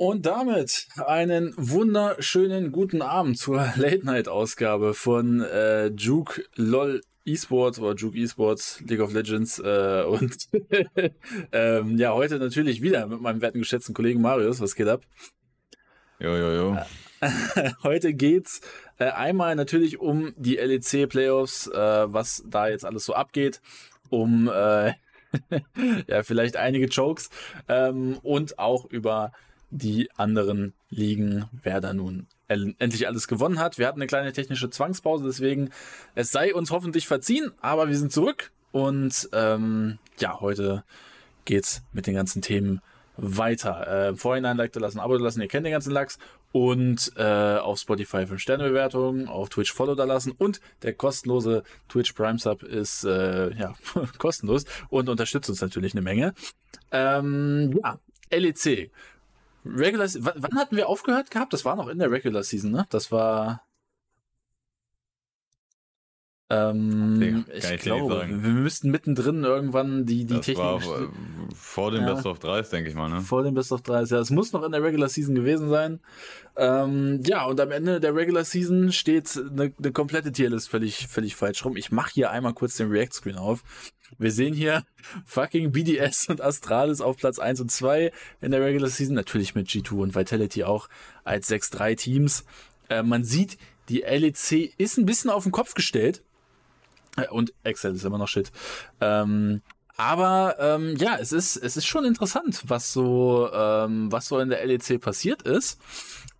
Und damit einen wunderschönen guten Abend zur Late-Night-Ausgabe von äh, Juke LOL eSports oder Juke eSports League of Legends äh, und ähm, ja, heute natürlich wieder mit meinem werten geschätzten Kollegen Marius. Was geht ab? Jo, jo, jo. Heute geht's äh, einmal natürlich um die LEC Playoffs, äh, was da jetzt alles so abgeht, um äh, ja vielleicht einige Jokes ähm, und auch über die anderen Ligen, wer da nun endlich alles gewonnen hat. Wir hatten eine kleine technische Zwangspause, deswegen es sei uns hoffentlich verziehen, aber wir sind zurück und ähm, ja, heute geht's mit den ganzen Themen weiter. Äh, Vorhinein Like da lassen, Abo da lassen, ihr kennt den ganzen Lachs und äh, auf Spotify 5 Sterne Bewertungen, auf Twitch Follow da lassen und der kostenlose Twitch Prime Sub ist äh, ja kostenlos und unterstützt uns natürlich eine Menge. Ähm, ja, LEC Regular, wann hatten wir aufgehört gehabt? Das war noch in der Regular Season, ne? Das war. Ähm, ich glaube, wir müssten mittendrin irgendwann die, die das Technik. War vor dem ja, Best of 3, denke ich mal, ne? Vor dem Best of 3, ja. Es muss noch in der Regular Season gewesen sein. Ähm, ja, und am Ende der Regular Season steht eine, eine komplette Tierlist völlig, völlig falsch rum. Ich mache hier einmal kurz den React-Screen auf. Wir sehen hier fucking BDS und Astralis auf Platz 1 und 2 in der Regular Season. Natürlich mit G2 und Vitality auch als 6-3 Teams. Äh, man sieht, die LEC ist ein bisschen auf den Kopf gestellt. Äh, und Excel ist immer noch shit. Ähm, aber ähm, ja, es ist es ist schon interessant, was so ähm, was so in der LEC passiert ist.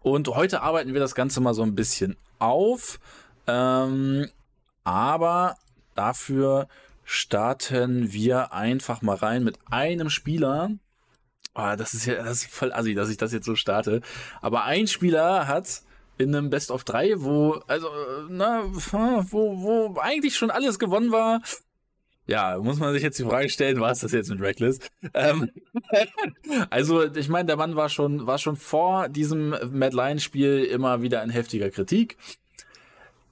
Und heute arbeiten wir das Ganze mal so ein bisschen auf. Ähm, aber dafür starten wir einfach mal rein mit einem Spieler. Oh, das ist ja das ist voll assi, dass ich das jetzt so starte. Aber ein Spieler hat in einem Best of 3, wo, also, na, wo, wo eigentlich schon alles gewonnen war. Ja, muss man sich jetzt die Frage stellen, war es das jetzt mit Reckless? Ähm, also, ich meine, der Mann war schon, war schon vor diesem Mad Lion Spiel immer wieder in heftiger Kritik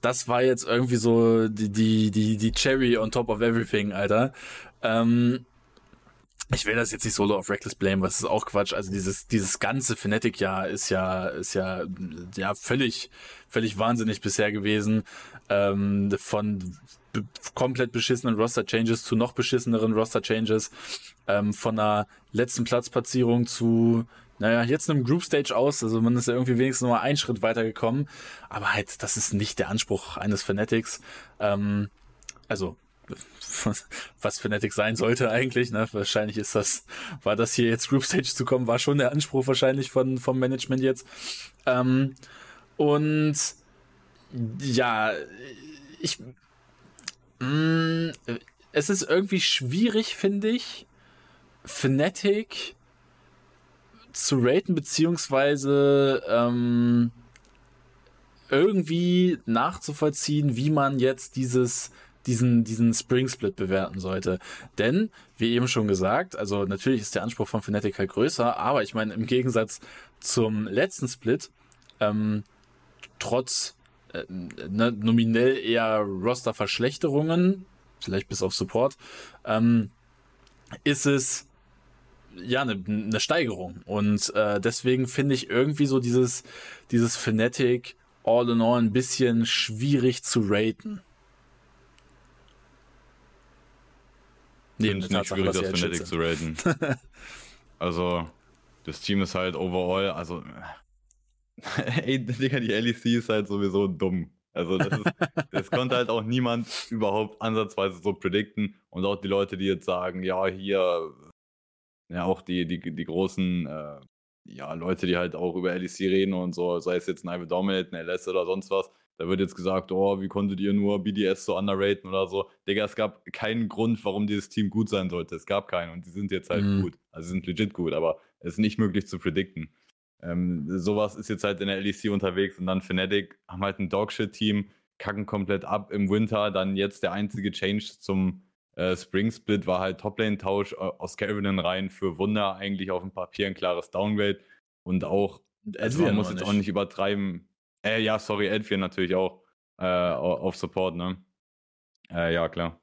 das war jetzt irgendwie so die, die, die, die Cherry on top of everything, Alter. Ähm, ich will das jetzt nicht solo auf Reckless blame, was ist auch Quatsch. Also dieses, dieses ganze Fnatic-Jahr ist ja, ist ja, ja, völlig, völlig wahnsinnig bisher gewesen. Ähm, von komplett beschissenen Roster-Changes zu noch beschisseneren Roster-Changes. Ähm, von einer letzten Platzplatzierung zu naja, jetzt einem Group Stage aus, also man ist ja irgendwie wenigstens nur mal einen Schritt weitergekommen, aber halt, das ist nicht der Anspruch eines Fanatics. Ähm, also, was Fanatics sein sollte eigentlich, ne? Wahrscheinlich ist das, war das hier jetzt Group Stage zu kommen, war schon der Anspruch wahrscheinlich von, vom Management jetzt. Ähm, und ja, ich, mh, mm, es ist irgendwie schwierig, finde ich, Fnatic zu raten, beziehungsweise ähm, irgendwie nachzuvollziehen, wie man jetzt dieses diesen, diesen Spring Split bewerten sollte. Denn, wie eben schon gesagt, also natürlich ist der Anspruch von Fnatic halt größer, aber ich meine, im Gegensatz zum letzten Split, ähm, trotz äh, ne, nominell eher Roster-Verschlechterungen, vielleicht bis auf Support, ähm, ist es ja eine, eine Steigerung. Und äh, deswegen finde ich irgendwie so dieses, dieses Fnatic All in All ein bisschen schwierig zu raten. Neben es nicht schwierig, das Fnatic zu raten. also, das Team ist halt overall, also, ey, Digga, die LEC ist halt sowieso dumm. Also, das, ist, das konnte halt auch niemand überhaupt ansatzweise so predikten. Und auch die Leute, die jetzt sagen, ja, hier ja, auch die, die, die großen äh, ja, Leute, die halt auch über LEC reden und so, sei es jetzt ein Ivy Dominate, ein LS oder sonst was, da wird jetzt gesagt, oh, wie konntet ihr nur BDS so underraten oder so. Digga, es gab keinen Grund, warum dieses Team gut sein sollte. Es gab keinen und die sind jetzt halt mhm. gut. Also sie sind legit gut, aber es ist nicht möglich zu predikten. Ähm, sowas ist jetzt halt in der LEC unterwegs und dann Fnatic haben halt ein Dogshit-Team, kacken komplett ab im Winter, dann jetzt der einzige Change zum äh, Spring Split war halt Toplane-Tausch äh, aus Kelvin rein für Wunder eigentlich auf dem Papier ein klares Downgrade. Und auch, also man muss jetzt auch nicht übertreiben. Äh, ja, sorry, Edwin natürlich auch äh, auf Support, ne? Äh, ja, klar.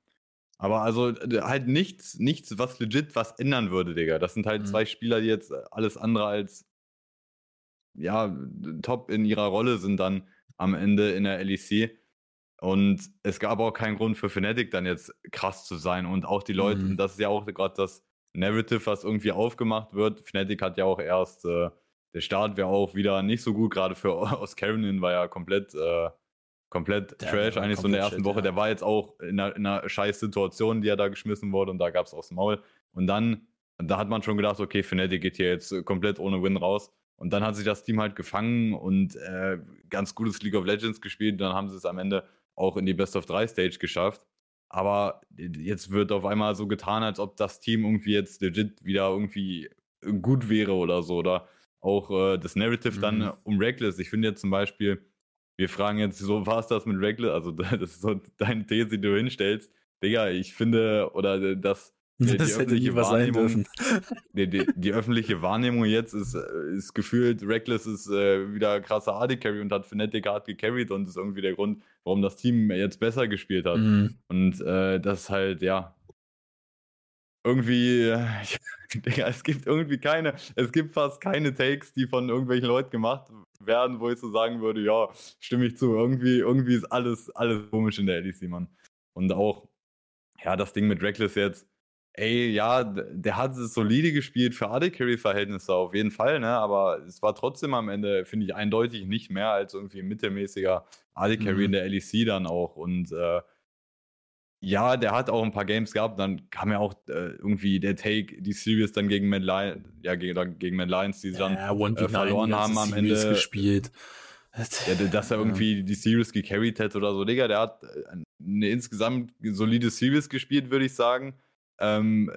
Aber also halt nichts, nichts, was legit was ändern würde, Digga. Das sind halt mhm. zwei Spieler, die jetzt alles andere als ja, top in ihrer Rolle sind dann am Ende in der LEC. Und es gab auch keinen Grund für Fnatic dann jetzt krass zu sein. Und auch die Leute, mhm. das ist ja auch gerade das Narrative, was irgendwie aufgemacht wird. Fnatic hat ja auch erst, äh, der Start wäre auch wieder nicht so gut, gerade für aus Carolyn war ja komplett, äh, komplett der Trash eigentlich so in der ersten shit, Woche. Ja. Der war jetzt auch in einer, in einer scheiß Situation, die er da geschmissen wurde und da gab es aufs Maul. Und dann, da hat man schon gedacht, okay, Fnatic geht hier jetzt komplett ohne Win raus. Und dann hat sich das Team halt gefangen und äh, ganz gutes League of Legends gespielt. Dann haben sie es am Ende auch in die Best of 3 Stage geschafft. Aber jetzt wird auf einmal so getan, als ob das Team irgendwie jetzt legit wieder irgendwie gut wäre oder so. Oder auch äh, das Narrative mhm. dann um Reckless. Ich finde jetzt zum Beispiel, wir fragen jetzt, so war es das mit Reckless? Also, das ist so deine These, die du hinstellst. Digga, ich finde, oder das die, das hätte nie was sein dürfen. Die, die, die, öffentliche Wahrnehmung jetzt ist, ist gefühlt, Reckless ist äh, wieder krasser AD-Carry und hat Fnatic hart gecarried und ist irgendwie der Grund, warum das Team jetzt besser gespielt hat. Mhm. Und äh, das ist halt, ja, irgendwie, äh, Digga, es gibt irgendwie keine, es gibt fast keine Takes, die von irgendwelchen Leuten gemacht werden, wo ich so sagen würde, ja, stimme ich zu. Irgendwie, irgendwie ist alles, alles komisch in der LEC, Mann. Und auch, ja, das Ding mit Reckless jetzt, Ey, ja, der hat es solide gespielt für AD-Carry-Verhältnisse auf jeden Fall, ne? Aber es war trotzdem am Ende, finde ich, eindeutig nicht mehr als irgendwie ein mittelmäßiger AD-Carry mhm. in der LEC dann auch. Und äh, ja, der hat auch ein paar Games gehabt. Dann kam ja auch äh, irgendwie der Take, die Series dann gegen Mad Lions, ja, gegen, gegen Mad Lions, die sie dann ja, äh, verloren haben am Ende. gespielt. Ja, dass er irgendwie die Series gecarried hätte oder so. Digga, der hat äh, eine insgesamt solide Series gespielt, würde ich sagen. Ähm,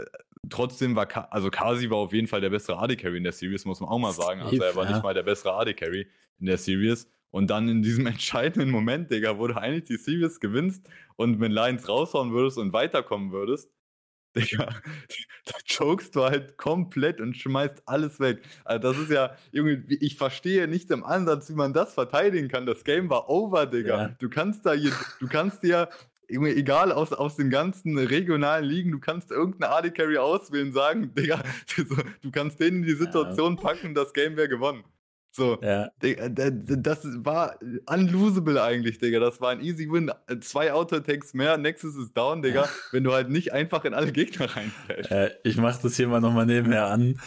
trotzdem war, Ka also Kasi war auf jeden Fall der bessere AD-Carry in der Series, muss man auch mal sagen. Also er war ja. nicht mal der bessere AD-Carry in der Series. Und dann in diesem entscheidenden Moment, Digga, wo du eigentlich die Series gewinnst und mit Lions raushauen würdest und weiterkommen würdest, Digga, da chokest du halt komplett und schmeißt alles weg. Also das ist ja, irgendwie, ich verstehe nicht im Ansatz, wie man das verteidigen kann. Das Game war over, Digga. Ja. Du kannst da hier, du kannst dir egal aus, aus den ganzen regionalen Ligen, du kannst irgendeinen AD Carry auswählen, sagen, Digga, du kannst den in die Situation ja. packen, das Game wäre gewonnen. So, ja. das war unlosable eigentlich, Digga. Das war ein easy win. Zwei Auto-Attacks mehr, Nexus ist down, Digga, wenn du halt nicht einfach in alle Gegner reinfällst. Äh, ich mach das hier mal nochmal nebenher an.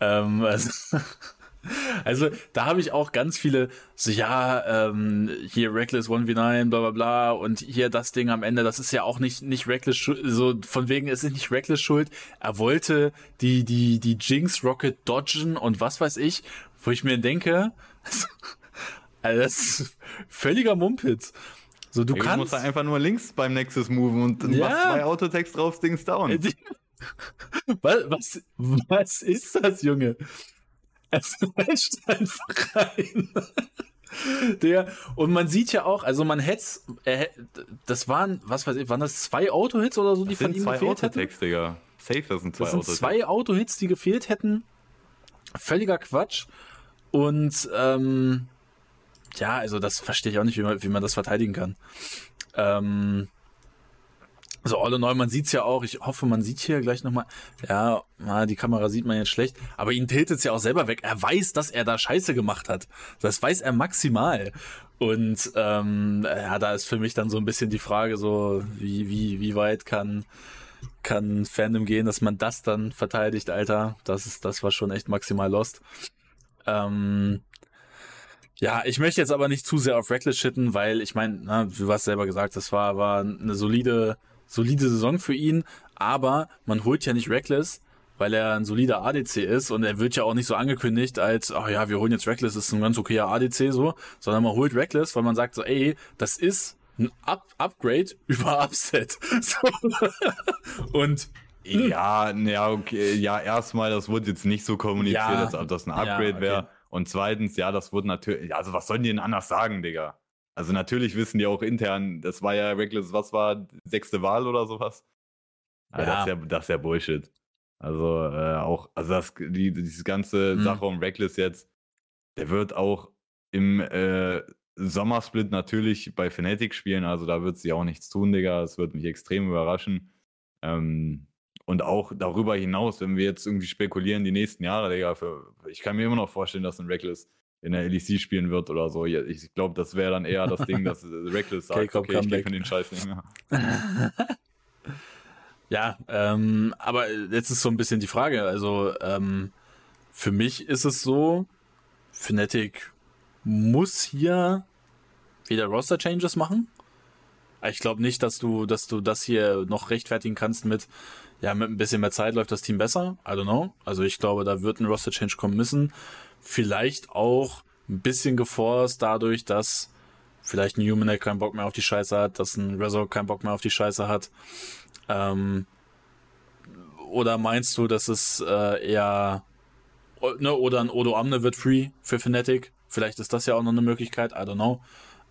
Ähm, also Also da habe ich auch ganz viele, so ja, ähm, hier Reckless 1v9, bla bla bla und hier das Ding am Ende, das ist ja auch nicht, nicht Reckless so von wegen, es ist nicht Reckless schuld. Er wollte die, die, die Jinx Rocket dodgen und was weiß ich, wo ich mir denke, also das ist völliger Mumpitz. So, du Ey, kannst. Du musst einfach nur links beim Nexus moven und ja. machst zwei Autotext drauf, Dings down. was, was, was ist das, Junge? Einfach rein. Der, und man sieht ja auch, also man hätte äh, das waren, was weiß ich, waren das zwei Auto-Hits oder so, die das von ihm gefehlt hätten? Digga. Safe, das sind zwei Das sind zwei Auto-Hits, die gefehlt hätten. Völliger Quatsch. Und ähm, ja, also das verstehe ich auch nicht, wie man, wie man das verteidigen kann. Ähm, so, all in all, man sieht's ja auch. Ich hoffe, man sieht hier gleich nochmal. Ja, die Kamera sieht man jetzt schlecht. Aber ihn tiltet's ja auch selber weg. Er weiß, dass er da Scheiße gemacht hat. Das weiß er maximal. Und ähm, ja, da ist für mich dann so ein bisschen die Frage, so wie wie wie weit kann kann Fandom gehen, dass man das dann verteidigt, Alter. Das ist das war schon echt maximal lost. Ähm, ja, ich möchte jetzt aber nicht zu sehr auf Reckless shitten, weil ich meine, du hast selber gesagt, das war war eine solide solide Saison für ihn, aber man holt ja nicht Reckless, weil er ein solider ADC ist und er wird ja auch nicht so angekündigt als, ach ja, wir holen jetzt Reckless, ist ein ganz okayer ADC so, sondern man holt Reckless, weil man sagt so, ey, das ist ein Up Upgrade über Upset. So. und ja, ja, okay, ja, erstmal, das wurde jetzt nicht so kommuniziert, ja, als ob das ein Upgrade ja, okay. wäre. Und zweitens, ja, das wurde natürlich, also was sollen die denn anders sagen, Digga? Also natürlich wissen die auch intern, das war ja Reckless, was war, sechste Wahl oder sowas? Ja. Das, ist ja, das ist ja Bullshit. Also äh, auch, also das, die, diese ganze mhm. Sache um Reckless jetzt, der wird auch im äh, Sommersplit natürlich bei Fnatic spielen, also da wird sie auch nichts tun, Digga. Das wird mich extrem überraschen. Ähm, und auch darüber hinaus, wenn wir jetzt irgendwie spekulieren, die nächsten Jahre, Digga, für, ich kann mir immer noch vorstellen, dass ein Reckless in der LEC spielen wird oder so. Ich glaube, das wäre dann eher das Ding, dass Reckless sagt, okay, ich gehe von den Scheiß nicht mehr. ja, ähm, aber jetzt ist so ein bisschen die Frage. Also, ähm, für mich ist es so, Fnatic muss hier wieder Roster-Changes machen. Ich glaube nicht, dass du, dass du das hier noch rechtfertigen kannst mit, ja, mit ein bisschen mehr Zeit läuft das Team besser. I don't know. Also ich glaube, da wird ein Roster-Change kommen müssen. Vielleicht auch ein bisschen geforst dadurch, dass vielleicht ein Human keinen Bock mehr auf die Scheiße hat, dass ein Rezo keinen Bock mehr auf die Scheiße hat. Ähm, oder meinst du, dass es äh, eher ne, oder ein Odo Amne wird free für Fnatic? Vielleicht ist das ja auch noch eine Möglichkeit, I don't know.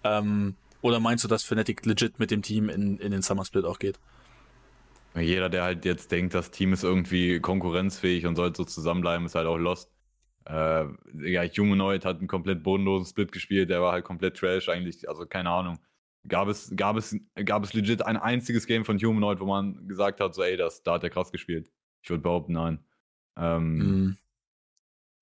Ähm, oder meinst du, dass Fnatic legit mit dem Team in, in den Summer Split auch geht? Jeder, der halt jetzt denkt, das Team ist irgendwie konkurrenzfähig und sollte so zusammenbleiben, ist halt auch lost. Äh, ja, Humanoid hat einen komplett bodenlosen Split gespielt, der war halt komplett trash eigentlich, also keine Ahnung. Gab es, gab es, gab es legit ein einziges Game von Humanoid, wo man gesagt hat, so ey, das, da hat er krass gespielt? Ich würde behaupten, nein. Ähm, mm.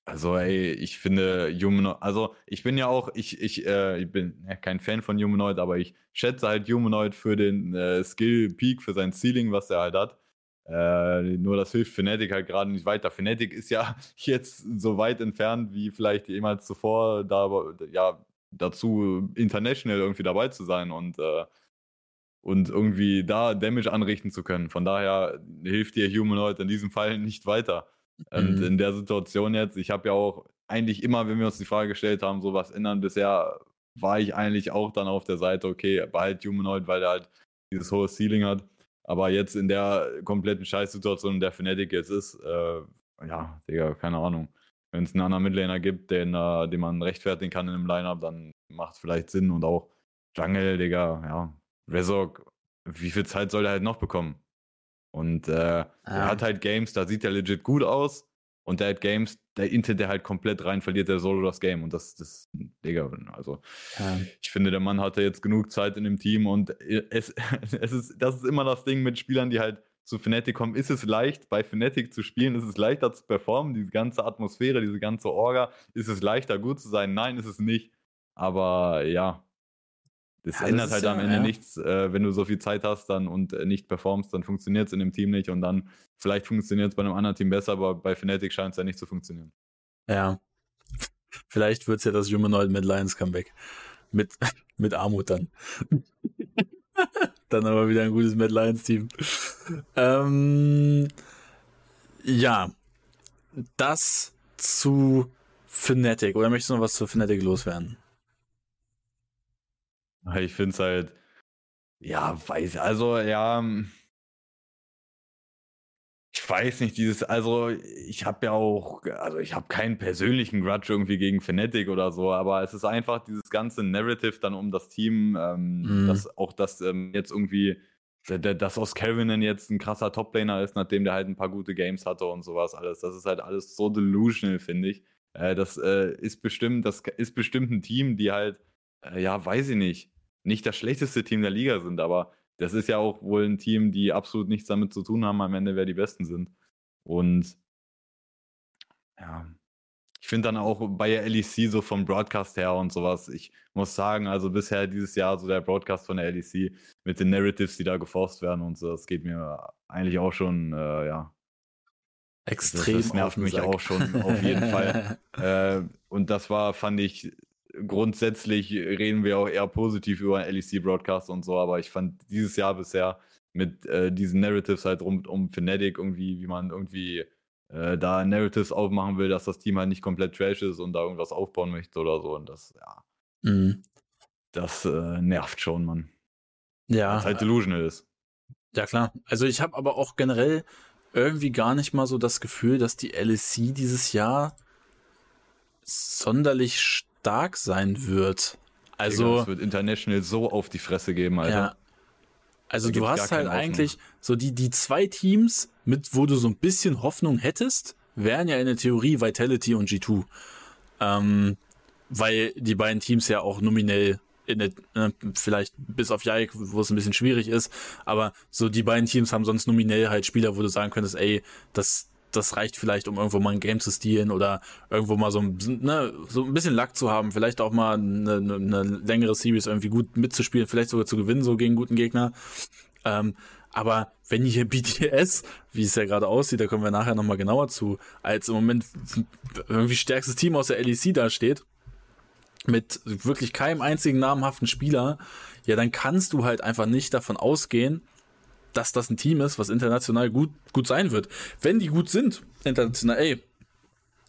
Also, ey, ich finde Humanoid, also ich bin ja auch, ich, ich, äh, ich bin ja, kein Fan von Humanoid, aber ich schätze halt Humanoid für den äh, Skill Peak, für sein Ceiling, was er halt hat. Äh, nur das hilft Fnatic halt gerade nicht weiter. Fnatic ist ja jetzt so weit entfernt wie vielleicht jemals zuvor, da ja dazu international irgendwie dabei zu sein und äh, und irgendwie da Damage anrichten zu können. Von daher hilft dir Humanoid in diesem Fall nicht weiter. Und mhm. in der Situation jetzt, ich habe ja auch eigentlich immer, wenn wir uns die Frage gestellt haben, so was ändern bisher, war ich eigentlich auch dann auf der Seite, okay, behalt Humanoid, weil er halt dieses hohe Ceiling hat. Aber jetzt in der kompletten Scheißsituation, in der Fnatic jetzt ist, äh, ja, Digga, keine Ahnung. Wenn es einen anderen Midlaner gibt, den, äh, den man rechtfertigen kann in einem Lineup, dann macht es vielleicht Sinn. Und auch Jungle, Digga, ja, Resok, wie viel Zeit soll er halt noch bekommen? Und äh, ah. er hat halt Games, da sieht er legit gut aus. Und der hat Games, da intet er halt komplett rein, verliert der Solo das Game. Und das, das, Digga, also ja. ich finde, der Mann hatte jetzt genug Zeit in dem Team und es, es ist, das ist immer das Ding mit Spielern, die halt zu Fnatic kommen. Ist es leicht, bei Fnatic zu spielen? Ist es leichter zu performen? Diese ganze Atmosphäre, diese ganze Orga, ist es leichter, gut zu sein? Nein, ist es nicht. Aber ja, das ja, ändert das halt am Ende ja. nichts, äh, wenn du so viel Zeit hast dann und äh, nicht performst, dann funktioniert es in dem Team nicht und dann vielleicht funktioniert es bei einem anderen Team besser, aber bei Fnatic scheint es ja nicht zu funktionieren. Ja. Vielleicht wird es ja das Humanoid mit Lions Comeback. Mit, mit Armut dann. dann aber wieder ein gutes Mad Lions Team. ähm, ja. Das zu Fnatic. Oder möchtest du noch was zu Fnatic loswerden? Ich finde es halt, ja, weiß, also ja, hm. ich weiß nicht, dieses, also ich habe ja auch, also ich habe keinen persönlichen Grudge irgendwie gegen Fnatic oder so, aber es ist einfach dieses ganze Narrative dann um das Team, ähm, mhm. dass auch das ähm, jetzt irgendwie, dass aus Kelvin jetzt ein krasser Toplaner ist, nachdem der halt ein paar gute Games hatte und sowas alles. Das ist halt alles so delusional, finde ich. Äh, das äh, ist bestimmt, das ist bestimmt ein Team, die halt äh, ja, weiß ich nicht, nicht das schlechteste Team der Liga sind, aber das ist ja auch wohl ein Team, die absolut nichts damit zu tun haben, am Ende, wer die Besten sind. Und ja, ich finde dann auch bei der LEC so vom Broadcast her und sowas, ich muss sagen, also bisher dieses Jahr so der Broadcast von der LEC mit den Narratives, die da geforst werden und so, das geht mir eigentlich auch schon, äh, ja. Extrem. Das, das nervt mich auch schon, auf jeden Fall. Äh, und das war, fand ich, grundsätzlich reden wir auch eher positiv über LEC-Broadcast und so, aber ich fand dieses Jahr bisher mit äh, diesen Narratives halt rund um Fnatic irgendwie, wie man irgendwie äh, da Narratives aufmachen will, dass das Team halt nicht komplett trash ist und da irgendwas aufbauen möchte oder so. Und das, ja. Mhm. Das äh, nervt schon, Mann. Ja. Was halt delusional ist. Ja, klar. Also ich habe aber auch generell irgendwie gar nicht mal so das Gefühl, dass die LEC dieses Jahr sonderlich stark sein wird. Also. Es wird international so auf die Fresse geben, Alter. Ja. Also du hast halt eigentlich so die, die zwei Teams, mit wo du so ein bisschen Hoffnung hättest, wären ja in der Theorie Vitality und G2. Ähm, weil die beiden Teams ja auch nominell in der, äh, vielleicht bis auf Jaik, wo es ein bisschen schwierig ist, aber so die beiden Teams haben sonst nominell halt Spieler, wo du sagen könntest, ey, das, das reicht vielleicht, um irgendwo mal ein Game zu stehlen oder irgendwo mal so ein, ne, so ein bisschen Lack zu haben, vielleicht auch mal eine, eine längere Series irgendwie gut mitzuspielen, vielleicht sogar zu gewinnen, so gegen guten Gegner. Ähm, aber wenn hier BTS, wie es ja gerade aussieht, da kommen wir nachher nochmal genauer zu, als im Moment irgendwie stärkstes Team aus der LEC da steht, mit wirklich keinem einzigen namhaften Spieler, ja, dann kannst du halt einfach nicht davon ausgehen, dass das ein Team ist, was international gut, gut sein wird. Wenn die gut sind, international, ey,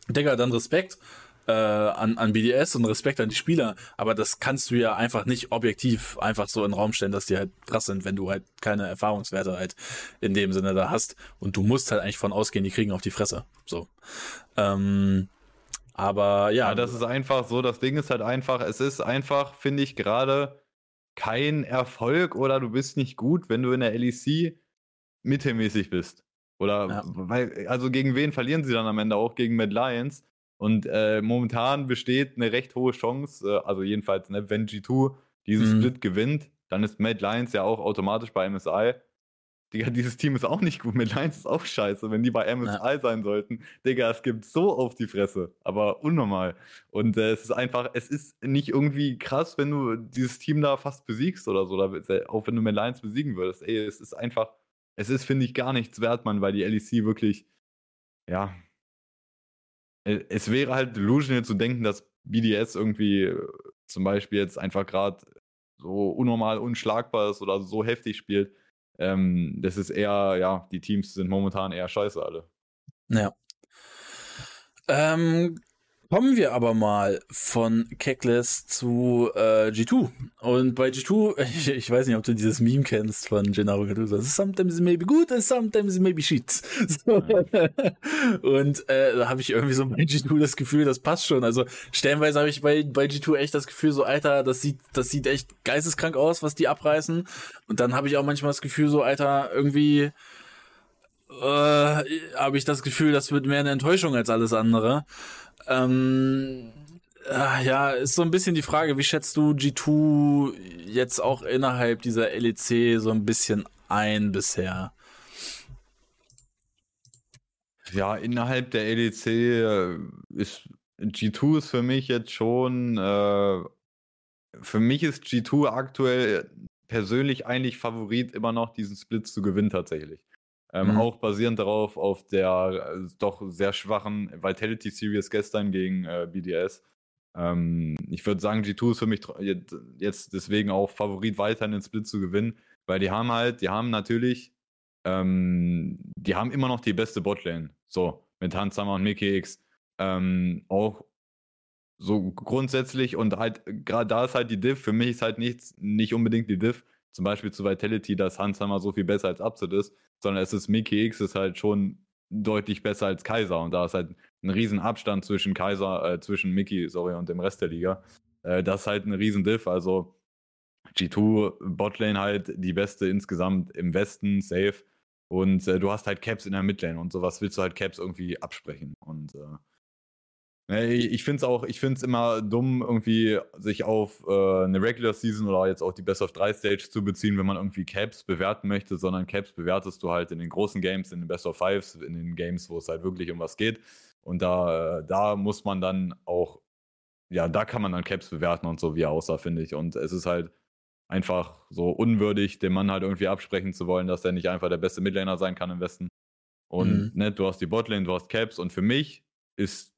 Digga, dann Respekt äh, an, an BDS und Respekt an die Spieler, aber das kannst du ja einfach nicht objektiv einfach so in den Raum stellen, dass die halt krass sind, wenn du halt keine Erfahrungswerte halt in dem Sinne da hast und du musst halt eigentlich von ausgehen, die kriegen auf die Fresse. So. Ähm, aber ja. ja. Das ist einfach so, das Ding ist halt einfach, es ist einfach, finde ich, gerade kein Erfolg oder du bist nicht gut, wenn du in der LEC mittelmäßig bist. Oder ja. weil, also gegen wen verlieren sie dann am Ende auch? Gegen Mad Lions. Und äh, momentan besteht eine recht hohe Chance, äh, also jedenfalls, ne, wenn G2 diesen mhm. Split gewinnt, dann ist Mad Lions ja auch automatisch bei MSI. Digga, dieses Team ist auch nicht gut. Mad Lions ist auch scheiße, wenn die bei MSI ja. sein sollten. Digga, es gibt so auf die Fresse. Aber unnormal. Und äh, es ist einfach, es ist nicht irgendwie krass, wenn du dieses Team da fast besiegst oder so. Oder, auch wenn du Mad Lions besiegen würdest. Ey, es ist einfach, es ist, finde ich, gar nichts wert, man, weil die LEC wirklich, ja, äh, es wäre halt delusional zu denken, dass BDS irgendwie äh, zum Beispiel jetzt einfach gerade so unnormal unschlagbar ist oder so heftig spielt. Ähm, das ist eher, ja, die Teams sind momentan eher scheiße alle. Ja. Ähm, Kommen wir aber mal von Keckless zu äh, G2. Und bei G2, ich, ich, weiß nicht, ob du dieses Meme kennst von Gennaro Gattuso. Sometimes it may be good and sometimes it may be shit. So. Und äh, da habe ich irgendwie so bei G2 das Gefühl, das passt schon. Also stellenweise habe ich bei, bei G2 echt das Gefühl, so Alter, das sieht, das sieht echt geisteskrank aus, was die abreißen. Und dann habe ich auch manchmal das Gefühl, so Alter, irgendwie äh, habe ich das Gefühl, das wird mehr eine Enttäuschung als alles andere. Ähm, äh, ja, ist so ein bisschen die Frage, wie schätzt du G2 jetzt auch innerhalb dieser LEC so ein bisschen ein bisher? Ja, innerhalb der LEC äh, ist G2 ist für mich jetzt schon, äh, für mich ist G2 aktuell persönlich eigentlich Favorit, immer noch diesen Split zu gewinnen tatsächlich. Ähm, mhm. Auch basierend darauf, auf der äh, doch sehr schwachen Vitality Series gestern gegen äh, BDS. Ähm, ich würde sagen, G2 ist für mich jetzt deswegen auch Favorit, weiter in den Split zu gewinnen, weil die haben halt, die haben natürlich, ähm, die haben immer noch die beste Botlane. So, mit Hansammer und Mickey X. Ähm, auch so grundsätzlich und halt, gerade da ist halt die Diff, für mich ist halt nichts, nicht unbedingt die Diff, zum Beispiel zu Vitality, dass Hansammer so viel besser als Upset ist, sondern es ist Mickey X ist halt schon deutlich besser als Kaiser und da ist halt ein riesen Abstand zwischen Kaiser, äh, zwischen Mickey, sorry, und dem Rest der Liga. Äh, das ist halt ein riesen Diff, also G2 Botlane halt die beste insgesamt im Westen, safe. Und äh, du hast halt Caps in der Midlane und sowas willst du halt Caps irgendwie absprechen. Und äh, ich finde es auch, ich finde es immer dumm, irgendwie sich auf äh, eine Regular Season oder jetzt auch die Best of 3 Stage zu beziehen, wenn man irgendwie Caps bewerten möchte, sondern Caps bewertest du halt in den großen Games, in den Best of Fives, in den Games, wo es halt wirklich um was geht. Und da, äh, da muss man dann auch, ja, da kann man dann Caps bewerten und so, wie er aussah, finde ich. Und es ist halt einfach so unwürdig, dem Mann halt irgendwie absprechen zu wollen, dass er nicht einfach der beste Midlaner sein kann im Westen. Und mhm. ne, du hast die Botlane, du hast Caps und für mich ist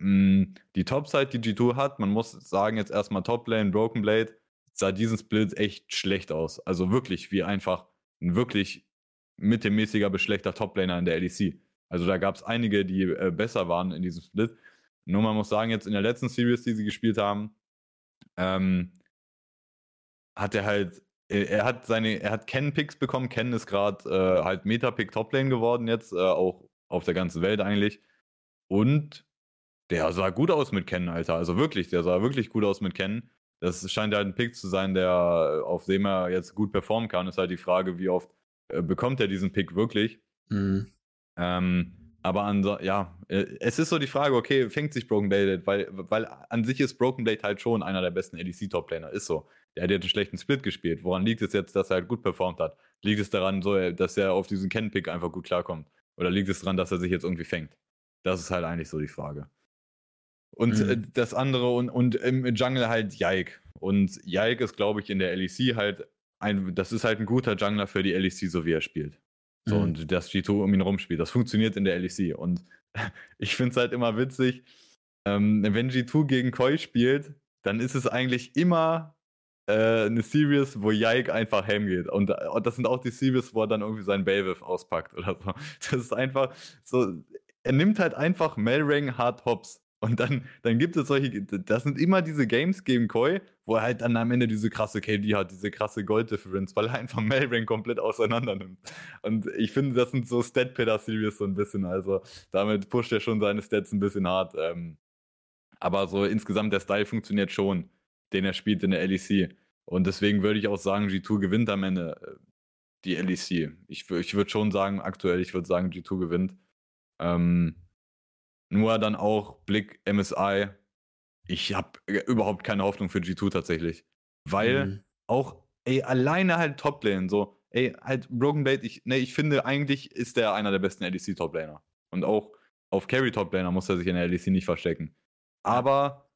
die Topside, die G2 hat, man muss sagen, jetzt erstmal Toplane, Broken Blade, sah diesen Split echt schlecht aus. Also wirklich wie einfach ein wirklich mittelmäßiger bis schlechter Toplaner in der LEC. Also da gab es einige, die äh, besser waren in diesem Split. Nur man muss sagen, jetzt in der letzten Series, die sie gespielt haben, ähm, hat er halt, er hat seine, er hat Ken-Picks bekommen. Ken ist gerade äh, halt Meta-Pick Toplane geworden jetzt, äh, auch auf der ganzen Welt eigentlich. Und der sah gut aus mit Ken, Alter. Also wirklich, der sah wirklich gut aus mit Ken. Das scheint halt ein Pick zu sein, der, auf dem er jetzt gut performen kann. Ist halt die Frage, wie oft äh, bekommt er diesen Pick wirklich? Mhm. Ähm, aber an, ja, äh, es ist so die Frage, okay, fängt sich Broken Blade, weil, weil an sich ist Broken Blade halt schon einer der besten LEC-Top-Planer, ist so. Der hat jetzt einen schlechten Split gespielt. Woran liegt es jetzt, dass er halt gut performt hat? Liegt es daran, so, dass er auf diesen Ken-Pick einfach gut klarkommt? Oder liegt es daran, dass er sich jetzt irgendwie fängt? Das ist halt eigentlich so die Frage. Und mhm. äh, das andere und, und im Jungle halt Yike. Und Yike ist, glaube ich, in der LEC halt ein, das ist halt ein guter Jungler für die LEC, so wie er spielt. So, mhm. und das G2 um ihn rumspielt. Das funktioniert in der LEC. Und ich finde es halt immer witzig, ähm, wenn G2 gegen Koi spielt, dann ist es eigentlich immer äh, eine Series, wo Yike einfach ham geht. Und, und, das sind auch die Series, wo er dann irgendwie seinen Belviv auspackt oder so. Das ist einfach so, er nimmt halt einfach Melring Hard Hops. Und dann, dann gibt es solche, das sind immer diese Games gegen Koi, wo er halt dann am Ende diese krasse KD hat, diese krasse Gold-Difference, weil er einfach Melring komplett auseinander nimmt. Und ich finde, das sind so Stat-Pitter-Series so ein bisschen. Also damit pusht er schon seine Stats ein bisschen hart. Ähm, aber so insgesamt der Style funktioniert schon, den er spielt in der LEC. Und deswegen würde ich auch sagen, G2 gewinnt am Ende äh, die LEC. Ich, ich würde schon sagen, aktuell, ich würde sagen, G2 gewinnt. Ähm, nur dann auch Blick MSI. Ich habe überhaupt keine Hoffnung für G2 tatsächlich. Weil mhm. auch, ey, alleine halt Toplane, so, ey, halt Broken Blade, ich, ne, ich finde, eigentlich ist der einer der besten LEC Toplaner. Und auch auf Carry Toplaner muss er sich in der LEC nicht verstecken. Aber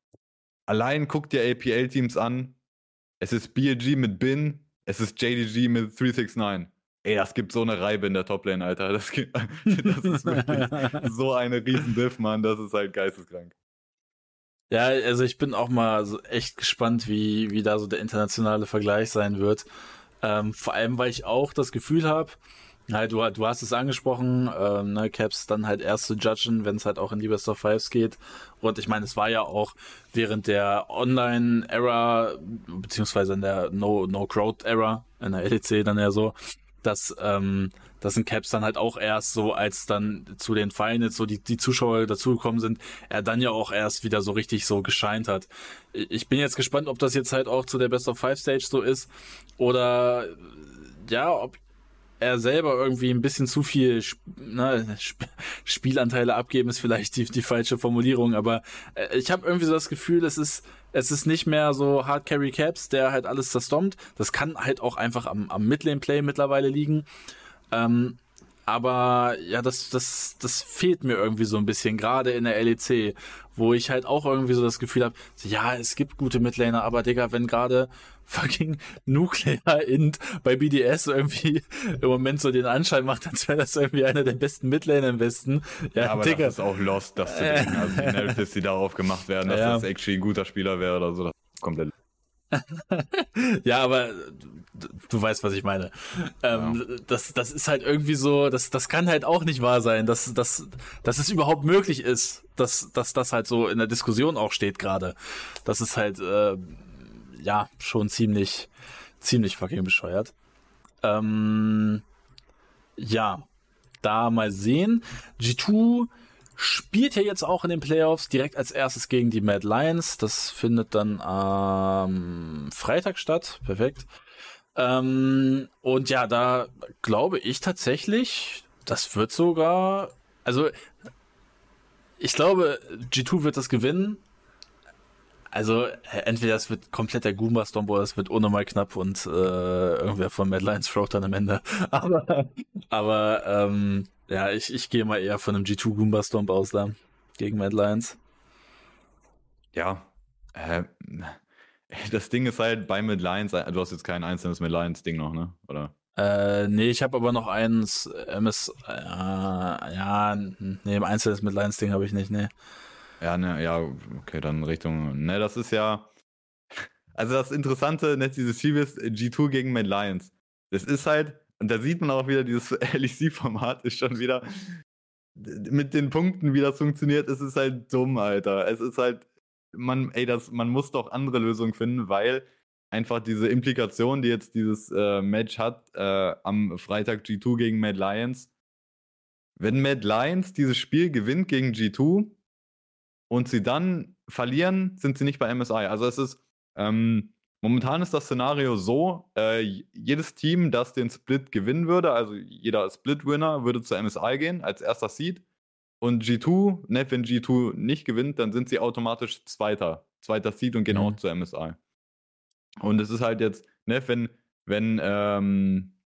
allein guck dir APL-Teams an. Es ist BLG mit Bin, es ist JDG mit 369. Ey, das gibt so eine Reibe in der Toplane, Alter. Das, gibt, das ist wirklich so eine riesen Diff, Mann. Das ist halt geisteskrank. Ja, also ich bin auch mal so echt gespannt, wie, wie da so der internationale Vergleich sein wird. Ähm, vor allem, weil ich auch das Gefühl habe, halt, du, du hast es angesprochen, ähm, ne, Caps dann halt erst zu judgen, wenn es halt auch in die Best of Fives geht. Und ich meine, es war ja auch während der Online-Era, beziehungsweise in der No-Crowd-Era, no in der LEC dann ja so, dass, ähm, dass ein Caps dann halt auch erst so, als dann zu den Finals so die, die Zuschauer dazugekommen sind, er dann ja auch erst wieder so richtig so gescheint hat. Ich bin jetzt gespannt, ob das jetzt halt auch zu der Best of Five Stage so ist oder ja, ob er selber irgendwie ein bisschen zu viel ne, Sp Spielanteile abgeben, ist vielleicht die, die falsche Formulierung, aber äh, ich habe irgendwie so das Gefühl, es ist, es ist nicht mehr so Hard Carry Caps, der halt alles zerstompt. Das kann halt auch einfach am, am Midlane Play mittlerweile liegen. Ähm, aber ja, das, das, das fehlt mir irgendwie so ein bisschen, gerade in der LEC, wo ich halt auch irgendwie so das Gefühl habe, ja, es gibt gute Midlaner, aber Digga, wenn gerade fucking Nuclear Int bei BDS irgendwie im Moment so den Anschein macht, als wäre das irgendwie einer der besten Midlaner im Westen. Ja, ja aber Digga. das ist auch lost, das zu denken. Also die Narratives, die darauf gemacht werden, dass ja. das actually ein guter Spieler wäre oder so, das kommt komplett ja, aber du weißt, was ich meine. Ähm, ja. das, das ist halt irgendwie so, das, das kann halt auch nicht wahr sein, dass, dass, dass es überhaupt möglich ist, dass, dass das halt so in der Diskussion auch steht gerade. Das ist halt, äh, ja, schon ziemlich, ziemlich fucking bescheuert. Ähm, ja, da mal sehen. G2 spielt ja jetzt auch in den Playoffs direkt als erstes gegen die Mad Lions. Das findet dann am Freitag statt. Perfekt. Ähm, und ja, da glaube ich tatsächlich, das wird sogar, also ich glaube, G2 wird das gewinnen. Also entweder es wird komplett der Goomba Stomp oder es wird unnormal knapp und äh, irgendwer von Mad Lions Frog dann am Ende. Aber, aber ähm, ja, ich, ich gehe mal eher von einem G2 Goomba Stomp aus da gegen Mad Lions. Ja, äh, das Ding ist halt bei Mad Lions, du hast jetzt kein einzelnes Mad Lions Ding noch, ne? Oder? Äh, nee, ich habe aber noch eins MS, äh, ja, nee, ein einzelnes Mad Lions Ding habe ich nicht, nee. Ja, ne, ja, okay, dann Richtung, ne, das ist ja, also das Interessante, ne, dieses Series G2 gegen Mad Lions. Das ist halt, und da sieht man auch wieder, dieses LEC-Format ist schon wieder mit den Punkten, wie das funktioniert, es ist halt dumm, Alter. Es ist halt, man, ey, das, man muss doch andere Lösungen finden, weil einfach diese Implikation, die jetzt dieses äh, Match hat, äh, am Freitag G2 gegen Mad Lions, wenn Mad Lions dieses Spiel gewinnt gegen G2 und sie dann verlieren, sind sie nicht bei MSI. Also es ist, ähm, Momentan ist das Szenario so, äh, jedes Team, das den Split gewinnen würde, also jeder Split-Winner, würde zur MSI gehen als erster Seed. Und G2, ne, wenn G2 nicht gewinnt, dann sind sie automatisch Zweiter, zweiter Seed und gehen mhm. auch zur MSI. Und es ist halt jetzt, ne, wenn, wenn, ähm,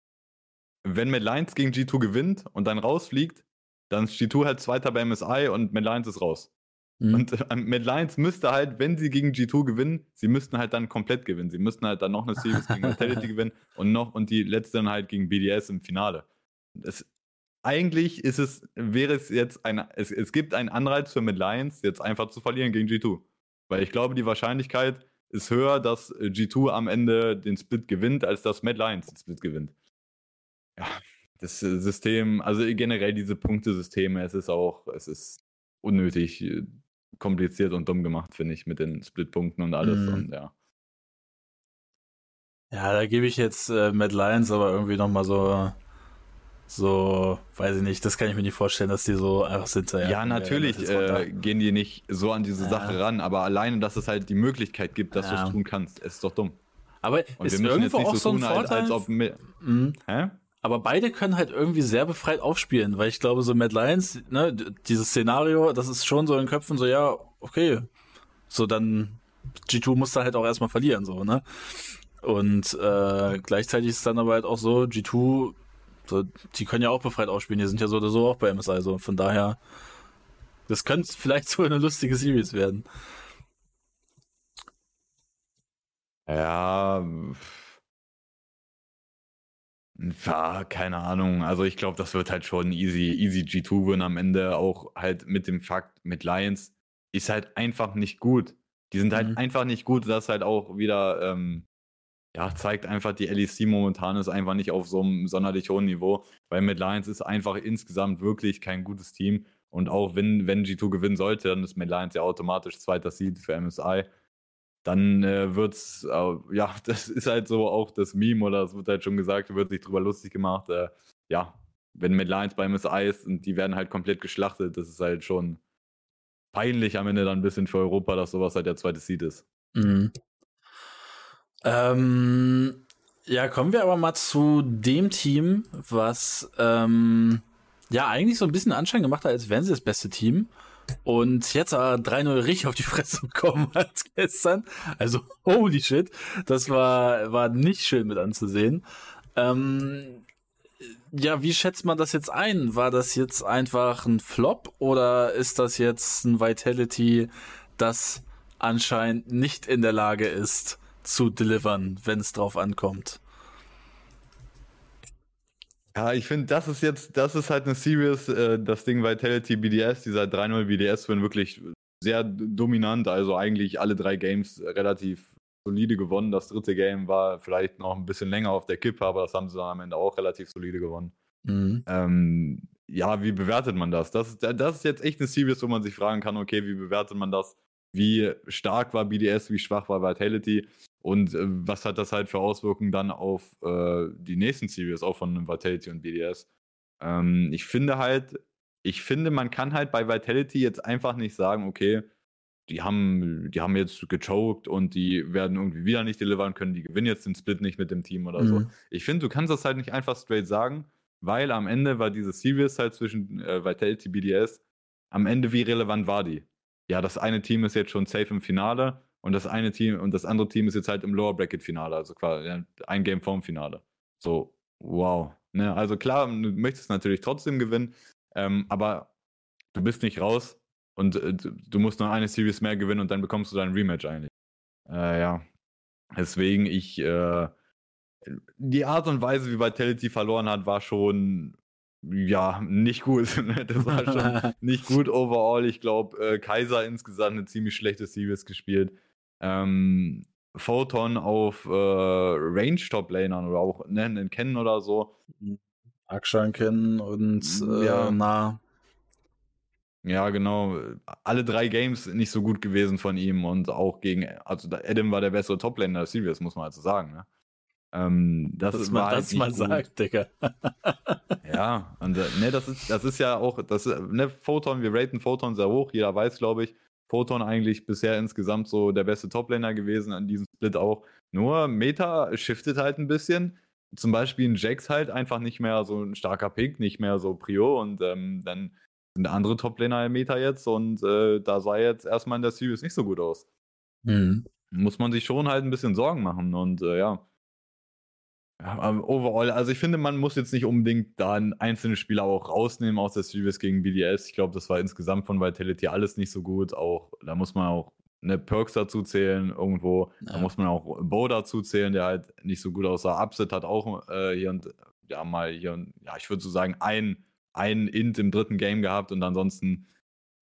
wenn Mad Lions gegen G2 gewinnt und dann rausfliegt, dann ist G2 halt Zweiter bei MSI und Mad Lions ist raus. Mhm. Und äh, Mad Lions müsste halt, wenn sie gegen G2 gewinnen, sie müssten halt dann komplett gewinnen. Sie müssten halt dann noch eine Series gegen Vitality gewinnen und noch und die letzte dann halt gegen BDS im Finale. Das, eigentlich ist es, wäre es jetzt ein, es, es gibt einen Anreiz für Mad Lions, jetzt einfach zu verlieren gegen G2. Weil ich glaube, die Wahrscheinlichkeit ist höher, dass G2 am Ende den Split gewinnt, als dass Mad Lions den Split gewinnt. Ja, das System, also generell diese Punktesysteme, es ist auch, es ist unnötig äh, kompliziert und dumm gemacht, finde ich, mit den Splitpunkten und alles. Mhm. Und ja. Ja, da gebe ich jetzt äh, Mad Lions aber irgendwie nochmal so, so, weiß ich nicht, das kann ich mir nicht vorstellen, dass die so einfach sind. Ja, natürlich äh, gehen die nicht so an diese ja. Sache ran, aber alleine, dass es halt die Möglichkeit gibt, dass ja. du es tun kannst, ist doch dumm. Aber und ist irgendwo auch so, so ein tun, Vorteil? Als, als ob, mhm. Hä? Aber beide können halt irgendwie sehr befreit aufspielen, weil ich glaube, so Mad Lions, ne, dieses Szenario, das ist schon so in Köpfen so, ja, okay. So dann, G2 muss da halt auch erstmal verlieren, so, ne? Und äh, gleichzeitig ist dann aber halt auch so, G2, so, die können ja auch befreit aufspielen, die sind ja so oder so auch bei MSI, so von daher, das könnte vielleicht so eine lustige Series werden. Ja, ja, keine Ahnung. Also ich glaube, das wird halt schon easy, easy G2-Win am Ende. Auch halt mit dem Fakt, mit Lions ist halt einfach nicht gut. Die sind halt mhm. einfach nicht gut. Das halt auch wieder, ähm, ja, zeigt einfach, die LEC momentan ist einfach nicht auf so einem sonderlich hohen Niveau. Weil mit Lions ist einfach insgesamt wirklich kein gutes Team. Und auch wenn, wenn G2 gewinnen sollte, dann ist mit Lions ja automatisch zweiter Seed für MSI dann äh, wird's, äh, ja, das ist halt so auch das Meme oder es wird halt schon gesagt, wird sich drüber lustig gemacht. Äh, ja, wenn mit Lions beim MSI ist und die werden halt komplett geschlachtet, das ist halt schon peinlich am Ende dann ein bisschen für Europa, dass sowas halt der zweite Seed ist. Mhm. Ähm, ja, kommen wir aber mal zu dem Team, was ähm, ja eigentlich so ein bisschen Anschein gemacht hat, als wären sie das beste Team und jetzt aber 3-0 richtig auf die Fresse bekommen als gestern. Also, holy shit. Das war, war nicht schön mit anzusehen. Ähm, ja, wie schätzt man das jetzt ein? War das jetzt einfach ein Flop oder ist das jetzt ein Vitality, das anscheinend nicht in der Lage ist zu delivern, wenn es drauf ankommt? Ja, ich finde, das ist jetzt, das ist halt eine Series, äh, das Ding Vitality BDS, dieser 3-0 BDS-Win wirklich sehr dominant. Also eigentlich alle drei Games relativ solide gewonnen. Das dritte Game war vielleicht noch ein bisschen länger auf der Kippe, aber das haben sie dann am Ende auch relativ solide gewonnen. Mhm. Ähm, ja, wie bewertet man das? das? Das ist jetzt echt eine Series, wo man sich fragen kann, okay, wie bewertet man das? Wie stark war BDS, wie schwach war Vitality? Und äh, was hat das halt für Auswirkungen dann auf äh, die nächsten Series, auch von Vitality und BDS? Ähm, ich finde halt, ich finde, man kann halt bei Vitality jetzt einfach nicht sagen, okay, die haben, die haben jetzt gechoked und die werden irgendwie wieder nicht delivern können, die gewinnen jetzt den Split nicht mit dem Team oder mhm. so. Ich finde, du kannst das halt nicht einfach straight sagen, weil am Ende war diese Series halt zwischen äh, Vitality BDS, am Ende wie relevant war die? Ja, das eine Team ist jetzt schon safe im Finale und das eine Team und das andere Team ist jetzt halt im Lower Bracket Finale, also quasi ein Game vorm Finale. So, wow. Ne? Also klar, du möchtest natürlich trotzdem gewinnen, ähm, aber du bist nicht raus und äh, du musst noch eine Series mehr gewinnen und dann bekommst du dein Rematch eigentlich. Äh, ja. Deswegen, ich, äh, die Art und Weise, wie Vitality verloren hat, war schon ja, nicht gut. Ne? das war schon nicht gut overall. Ich glaube, äh, Kaiser insgesamt eine ziemlich schlechte Series gespielt ähm, Photon auf äh, Range-Top-Lanern oder auch ne, einen kennen oder so. Akshan kennen und äh, ja. na. Ja, genau. Alle drei Games nicht so gut gewesen von ihm und auch gegen, also Adam war der bessere Top-Laner der Series, muss man also sagen. Ne? Ähm, das Dass man halt das mal gut. sagt, Digga. ja, und äh, ne, das ist, das ist ja auch, das ne, Photon, wir raten Photon sehr hoch, jeder weiß, glaube ich. Photon eigentlich bisher insgesamt so der beste Toplaner gewesen an diesem Split auch. Nur Meta shiftet halt ein bisschen. Zum Beispiel ein Jax halt einfach nicht mehr so ein starker Pick, nicht mehr so Prio und ähm, dann sind andere Toplaner im Meta jetzt und äh, da sah jetzt erstmal in der Series nicht so gut aus. Mhm. Muss man sich schon halt ein bisschen Sorgen machen und äh, ja. Ja, overall, also ich finde, man muss jetzt nicht unbedingt da einzelne Spieler auch rausnehmen aus der Series gegen BDS. Ich glaube, das war insgesamt von Vitality alles nicht so gut. Auch da muss man auch eine Perks dazu zählen irgendwo. Ja. Da muss man auch Bo dazu zählen, der halt nicht so gut aussah. Upset hat auch äh, hier und ja mal hier und ja, ich würde so sagen, ein, ein Int im dritten Game gehabt und ansonsten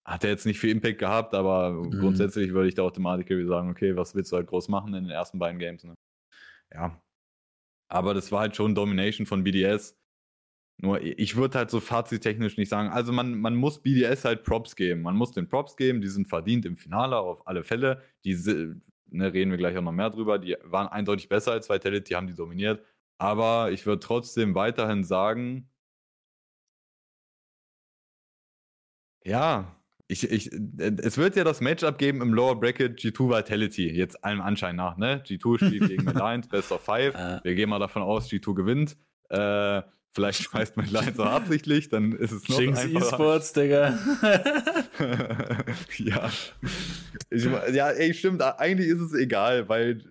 hat er jetzt nicht viel Impact gehabt, aber mhm. grundsätzlich würde ich da automatisch sagen, okay, was willst du halt groß machen in den ersten beiden Games? Ne? Ja, aber das war halt schon Domination von BDS. Nur ich würde halt so fazittechnisch nicht sagen. Also man, man muss BDS halt Props geben. Man muss den Props geben, die sind verdient im Finale auf alle Fälle. Die ne, reden wir gleich auch noch mehr drüber. Die waren eindeutig besser als Vitality, die haben die dominiert. Aber ich würde trotzdem weiterhin sagen, ja, ich, ich, äh, es wird ja das Matchup geben im Lower Bracket G2 Vitality, jetzt allem Anschein nach, ne? G2 spielt gegen Alliance, Best of Five. Wir gehen mal davon aus, G2 gewinnt. Äh, vielleicht schmeißt man Alliance auch absichtlich, dann ist es noch Jinx. E-Sports, Digga. ja. Ich, ja, ey, stimmt, eigentlich ist es egal, weil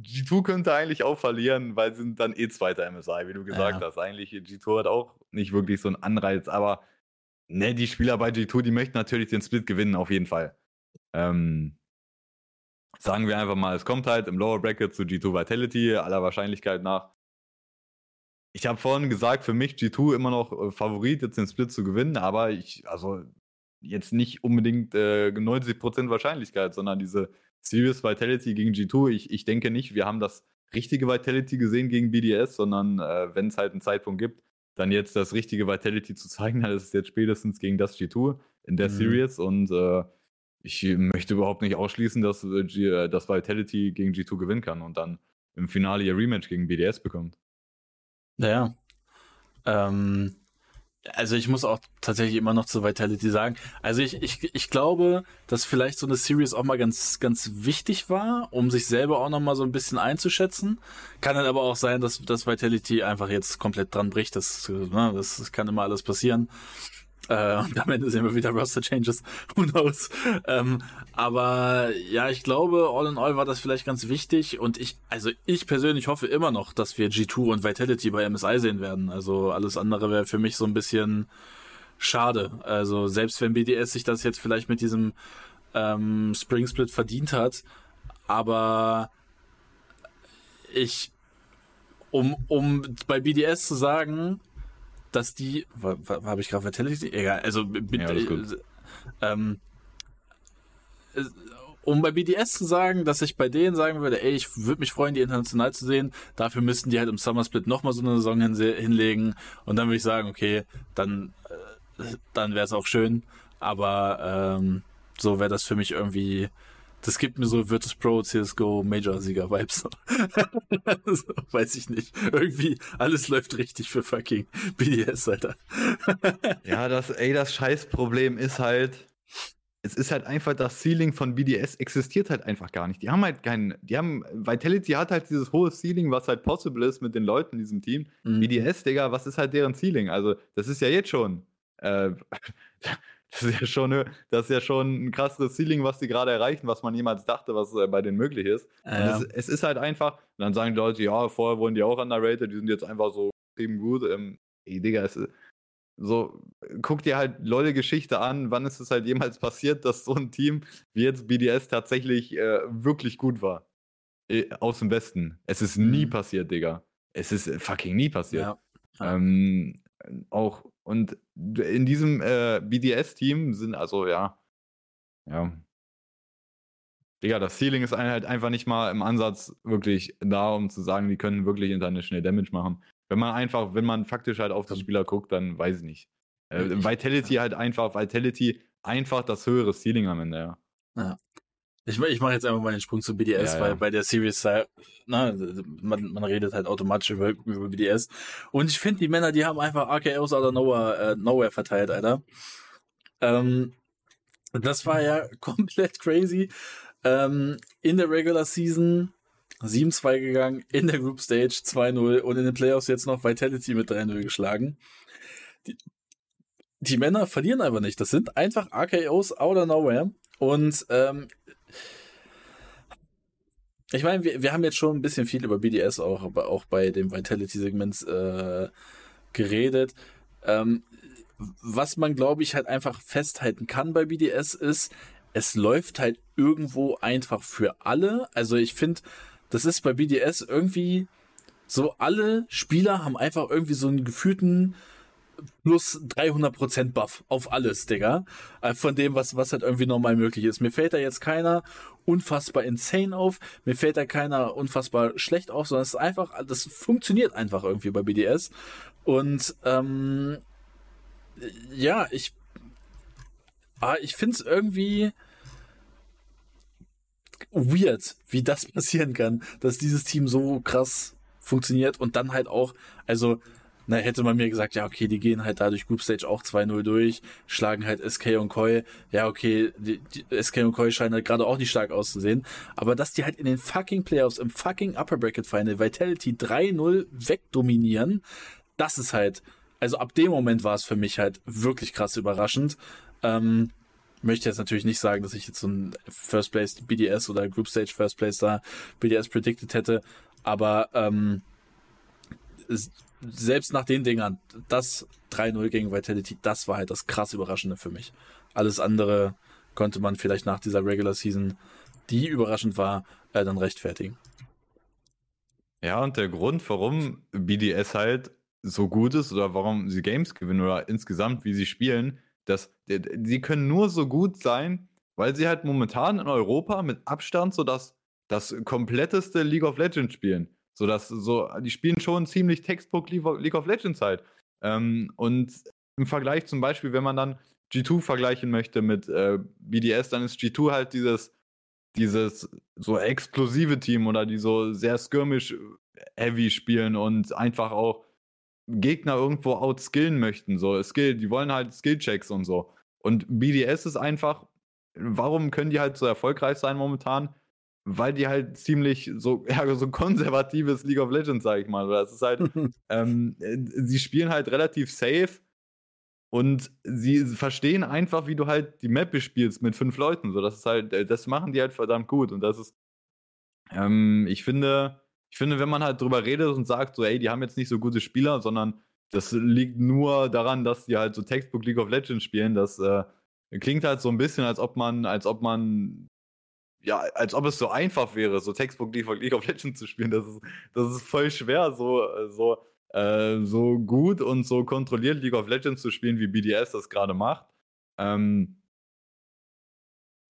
G2 könnte eigentlich auch verlieren, weil sie sind dann eh zweiter MSI, wie du gesagt ja. hast. Eigentlich, G2 hat auch nicht wirklich so einen Anreiz, aber Ne, die Spieler bei G2, die möchten natürlich den Split gewinnen, auf jeden Fall. Ähm, sagen wir einfach mal, es kommt halt im Lower Bracket zu G2 Vitality, aller Wahrscheinlichkeit nach. Ich habe vorhin gesagt, für mich G2 immer noch äh, Favorit, jetzt den Split zu gewinnen, aber ich, also jetzt nicht unbedingt äh, 90% Wahrscheinlichkeit, sondern diese Serious Vitality gegen G2. Ich, ich denke nicht, wir haben das richtige Vitality gesehen gegen BDS, sondern äh, wenn es halt einen Zeitpunkt gibt, dann jetzt das richtige Vitality zu zeigen, dann ist es jetzt spätestens gegen das G2 in der mhm. Series und äh, ich möchte überhaupt nicht ausschließen, dass, äh, äh, dass Vitality gegen G2 gewinnen kann und dann im Finale ihr Rematch gegen BDS bekommt. Naja. Ähm, also ich muss auch tatsächlich immer noch zu Vitality sagen. Also ich, ich, ich glaube, dass vielleicht so eine Series auch mal ganz, ganz wichtig war, um sich selber auch noch mal so ein bisschen einzuschätzen. Kann dann aber auch sein, dass, dass Vitality einfach jetzt komplett dran bricht. Das, ne, das, das kann immer alles passieren. Äh, und am Ende sehen wir wieder Roster-Changes. Who knows? Ähm, aber ja, ich glaube, all in all war das vielleicht ganz wichtig. Und ich, also ich persönlich hoffe immer noch, dass wir G2 und Vitality bei MSI sehen werden. Also alles andere wäre für mich so ein bisschen schade. Also selbst wenn BDS sich das jetzt vielleicht mit diesem ähm, Spring Split verdient hat, aber ich, um, um bei BDS zu sagen, dass die, habe ich gerade Vitality? Egal, also ja, äh, ähm, äh, um bei BDS zu sagen, dass ich bei denen sagen würde, ey, ich würde mich freuen, die international zu sehen. Dafür müssten die halt im Summer Split nochmal so eine Saison hinlegen. Und dann würde ich sagen, okay, dann, äh, dann wäre es auch schön. Aber ähm, so wäre das für mich irgendwie das gibt mir so Virtus Pro CSGO Major Sieger Vibes. so, weiß ich nicht. Irgendwie alles läuft richtig für fucking BDS, Alter. ja, das, ey, das Scheißproblem ist halt, es ist halt einfach, das Ceiling von BDS existiert halt einfach gar nicht. Die haben halt keinen, die haben, Vitality hat halt dieses hohe Ceiling, was halt possible ist mit den Leuten in diesem Team. Mhm. BDS, Digga, was ist halt deren Ceiling? Also, das ist ja jetzt schon. Äh, das ist ja schon, das ist ja schon ein krasses Ceiling, was die gerade erreichen, was man jemals dachte, was äh, bei denen möglich ist. Ja. Es, es, ist halt einfach, dann sagen die Leute, ja, vorher wurden die auch underrated, die sind jetzt einfach so eben gut. Ähm, ey, Digga, es ist, so, guck dir halt LOL Geschichte an, wann ist es halt jemals passiert, dass so ein Team wie jetzt BDS tatsächlich äh, wirklich gut war. Äh, aus dem Westen. Es ist nie mhm. passiert, Digga. Es ist fucking nie passiert. Ja. Ja. Ähm, auch und in diesem äh, BDS-Team sind also, ja, ja. Digga, das Ceiling ist halt einfach nicht mal im Ansatz wirklich da, um zu sagen, die können wirklich international Damage machen. Wenn man einfach, wenn man faktisch halt auf die Spieler guckt, dann weiß ich nicht. Äh, Vitality halt einfach, Vitality einfach das höhere Ceiling am Ende, ja. Ja. Ich, ich mache jetzt einfach mal den Sprung zu BDS, ja, weil ja. bei der Series, na, man, man redet halt automatisch über, über BDS. Und ich finde, die Männer, die haben einfach AKOs out of nowhere, äh, nowhere verteilt, Alter. Ähm, das war ja komplett crazy. Ähm, in der Regular Season 7-2 gegangen, in der Group Stage 2-0 und in den Playoffs jetzt noch Vitality mit 3-0 geschlagen. Die, die Männer verlieren einfach nicht. Das sind einfach AKOs out of nowhere. Und ähm, ich meine, wir, wir haben jetzt schon ein bisschen viel über BDS auch, aber auch bei dem Vitality-Segment äh, geredet. Ähm, was man, glaube ich, halt einfach festhalten kann bei BDS ist, es läuft halt irgendwo einfach für alle. Also ich finde, das ist bei BDS irgendwie so, alle Spieler haben einfach irgendwie so einen gefühlten plus 300% Buff auf alles, Digga. Äh, von dem, was, was halt irgendwie normal möglich ist. Mir fällt da jetzt keiner unfassbar insane auf. Mir fällt da keiner unfassbar schlecht auf, sondern es ist einfach, das funktioniert einfach irgendwie bei BDS. Und, ähm, ja, ich, ah, ich finde es irgendwie weird, wie das passieren kann, dass dieses Team so krass funktioniert und dann halt auch, also na, hätte man mir gesagt, ja, okay, die gehen halt dadurch Group Stage auch 2-0 durch, schlagen halt SK und Koi. Ja, okay, die, die SK und Koi scheinen halt gerade auch nicht stark auszusehen. Aber dass die halt in den fucking Playoffs im fucking Upper Bracket Final Vitality 3-0 wegdominieren, das ist halt, also ab dem Moment war es für mich halt wirklich krass überraschend. Ähm, möchte jetzt natürlich nicht sagen, dass ich jetzt so ein First Place BDS oder Group Stage First Place da BDS predicted hätte, aber ähm, selbst nach den Dingern, das 3-0 gegen Vitality, das war halt das krass Überraschende für mich. Alles andere konnte man vielleicht nach dieser Regular Season, die überraschend war, äh, dann rechtfertigen. Ja, und der Grund, warum BDS halt so gut ist oder warum sie Games gewinnen oder insgesamt, wie sie spielen, dass sie können nur so gut sein, weil sie halt momentan in Europa mit Abstand so das, das kompletteste League of Legends spielen. So dass so, die spielen schon ziemlich Textbook League of Legends halt. Ähm, und im Vergleich zum Beispiel, wenn man dann G2 vergleichen möchte mit äh, BDS, dann ist G2 halt dieses, dieses so explosive Team oder die so sehr skirmish heavy spielen und einfach auch Gegner irgendwo outskillen möchten. So, Skill, die wollen halt Skillchecks und so. Und BDS ist einfach, warum können die halt so erfolgreich sein momentan? Weil die halt ziemlich so, ja, so konservatives League of Legends, sag ich mal. Das ist halt, ähm, äh, sie spielen halt relativ safe und sie verstehen einfach, wie du halt die Map bespielst mit fünf Leuten. So, das ist halt, äh, das machen die halt verdammt gut. Und das ist, ähm, ich finde, ich finde, wenn man halt drüber redet und sagt, so, ey, die haben jetzt nicht so gute Spieler, sondern das liegt nur daran, dass die halt so Textbook League of Legends spielen, das äh, klingt halt so ein bisschen, als ob man, als ob man ja, als ob es so einfach wäre, so Textbook League of Legends zu spielen. Das ist, das ist voll schwer, so, so, äh, so gut und so kontrolliert League of Legends zu spielen, wie BDS das gerade macht. Ähm,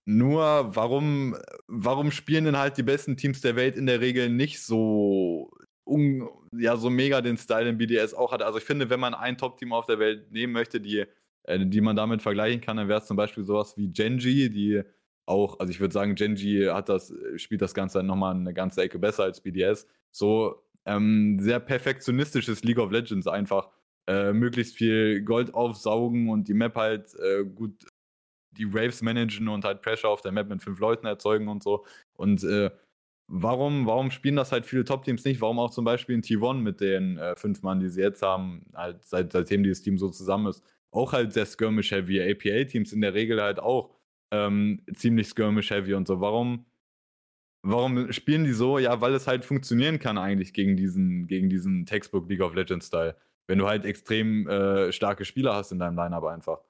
nur, warum, warum spielen denn halt die besten Teams der Welt in der Regel nicht so, un, ja, so mega den Style, den BDS auch hat? Also ich finde, wenn man ein Top-Team auf der Welt nehmen möchte, die, äh, die man damit vergleichen kann, dann wäre es zum Beispiel sowas wie Genji, die auch, also ich würde sagen, Genji hat das, äh, spielt das Ganze nochmal eine ganze Ecke besser als BDS. So ähm, sehr perfektionistisches League of Legends einfach. Äh, möglichst viel Gold aufsaugen und die Map halt äh, gut die Waves managen und halt Pressure auf der Map mit fünf Leuten erzeugen und so. Und äh, warum, warum spielen das halt viele Top-Teams nicht? Warum auch zum Beispiel in T1 mit den äh, fünf Mann, die sie jetzt haben, halt seit, seitdem dieses Team so zusammen ist, auch halt sehr skirmish-heavy. APA-Teams in der Regel halt auch ähm, ziemlich skirmish-heavy und so. Warum, warum spielen die so? Ja, weil es halt funktionieren kann eigentlich gegen diesen, gegen diesen Textbook League of Legends Style. Wenn du halt extrem äh, starke Spieler hast in deinem Lineup einfach.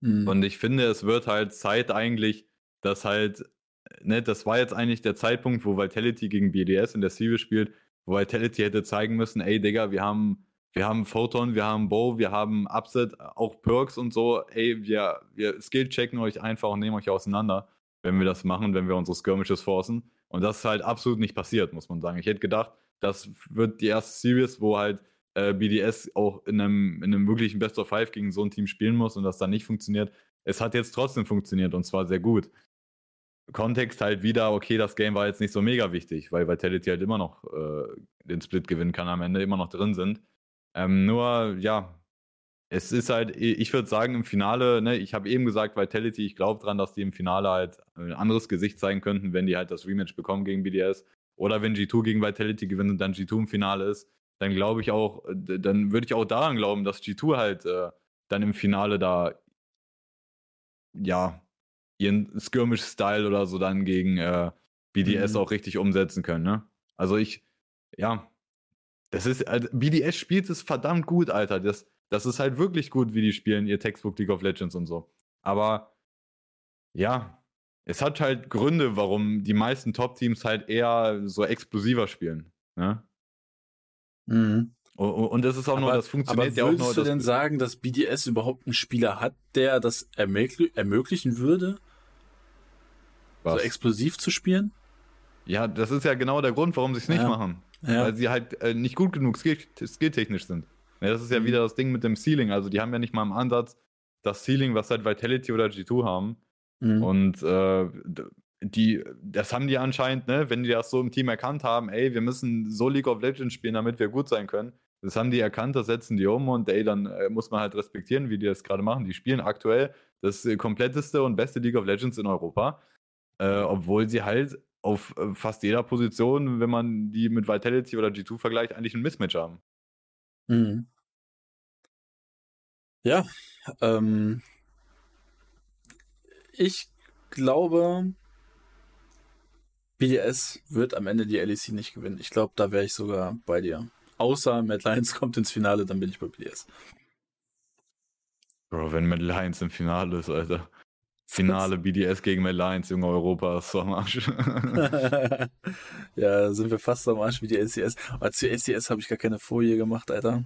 Mhm. Und ich finde, es wird halt Zeit eigentlich, dass halt, ne, das war jetzt eigentlich der Zeitpunkt, wo Vitality gegen BDS in der Series spielt, wo Vitality hätte zeigen müssen, ey Digga, wir haben wir haben Photon, wir haben Bow, wir haben Upset, auch Perks und so. Ey, wir, wir Skill-checken euch einfach und nehmen euch auseinander, wenn wir das machen, wenn wir unsere Skirmishes forcen. Und das ist halt absolut nicht passiert, muss man sagen. Ich hätte gedacht, das wird die erste Series, wo halt äh, BDS auch in einem, in einem wirklichen Best of Five gegen so ein Team spielen muss und das dann nicht funktioniert. Es hat jetzt trotzdem funktioniert und zwar sehr gut. Kontext halt wieder, okay, das Game war jetzt nicht so mega wichtig, weil Vitality halt immer noch äh, den Split gewinnen kann am Ende, immer noch drin sind. Ähm, nur, ja, es ist halt, ich würde sagen, im Finale, ne, ich habe eben gesagt, Vitality, ich glaube dran, dass die im Finale halt ein anderes Gesicht zeigen könnten, wenn die halt das Rematch bekommen gegen BDS. Oder wenn G2 gegen Vitality gewinnt und dann G2 im Finale ist, dann glaube ich auch, dann würde ich auch daran glauben, dass G2 halt äh, dann im Finale da, ja, ihren Skirmish-Style oder so dann gegen, äh, BDS mhm. auch richtig umsetzen können, ne? Also ich, ja, das ist, also BDS spielt es verdammt gut, Alter. Das, das ist halt wirklich gut, wie die spielen, ihr Textbook League of Legends und so. Aber ja, es hat halt Gründe, warum die meisten Top-Teams halt eher so explosiver spielen. Ne? Mhm. Und das ist auch aber, nur, das funktioniert ja auch nur. Würdest du denn sagen, dass BDS überhaupt einen Spieler hat, der das ermöglich ermöglichen würde? Was? So explosiv zu spielen? Ja, das ist ja genau der Grund, warum sie es nicht ja. machen. Ja. Weil sie halt äh, nicht gut genug skill skilltechnisch sind. Ja, das ist ja mhm. wieder das Ding mit dem Ceiling. Also die haben ja nicht mal im Ansatz das Ceiling, was halt Vitality oder G2 haben. Mhm. Und äh, die, das haben die anscheinend, ne, wenn die das so im Team erkannt haben, ey, wir müssen so League of Legends spielen, damit wir gut sein können. Das haben die erkannt, das setzen die um und ey, dann äh, muss man halt respektieren, wie die das gerade machen. Die spielen aktuell das äh, kompletteste und beste League of Legends in Europa, äh, obwohl sie halt auf äh, fast jeder Position, wenn man die mit Vitality oder G2 vergleicht, eigentlich ein Mismatch haben. Mhm. Ja, ähm, ich glaube, BDS wird am Ende die LEC nicht gewinnen. Ich glaube, da wäre ich sogar bei dir. Außer Matt Lions kommt ins Finale, dann bin ich bei BDS. Bro, wenn Matt Lions im Finale ist, Alter. Finale BDS gegen Matt Lions, Junge Europa, ist so am Arsch. ja, sind wir fast so am Arsch wie die LCS. Aber zu LCS habe ich gar keine Folie gemacht, Alter.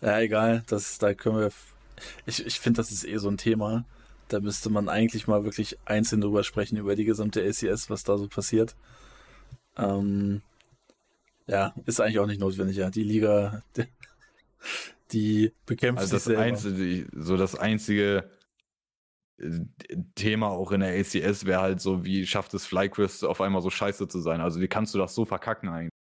Ja, egal. Das, da können wir. Ich, ich finde, das ist eh so ein Thema. Da müsste man eigentlich mal wirklich einzeln drüber sprechen, über die gesamte LCS, was da so passiert. Ähm, ja, ist eigentlich auch nicht notwendig, ja. Die Liga, die, die bekämpft also sich das Einzige, so das einzige Thema auch in der ACS wäre halt so, wie schafft es FlyQuest auf einmal so scheiße zu sein? Also wie kannst du das so verkacken eigentlich?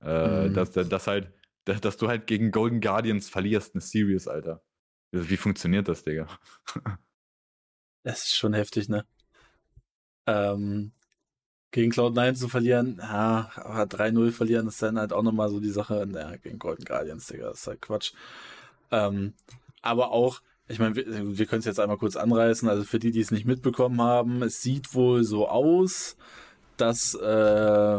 Äh, mhm. dass, dass halt, dass, dass, du halt gegen Golden Guardians verlierst, eine Series, Alter. Wie funktioniert das, Digga? Das ist schon heftig, ne? Ähm, gegen Cloud9 zu verlieren, ja, aber 3-0 verlieren ist dann halt auch nochmal so die Sache, naja, gegen Golden Guardians, Digga, ist halt Quatsch. Ähm, aber auch, ich meine, wir, wir können es jetzt einmal kurz anreißen. Also für die, die es nicht mitbekommen haben, es sieht wohl so aus, dass äh,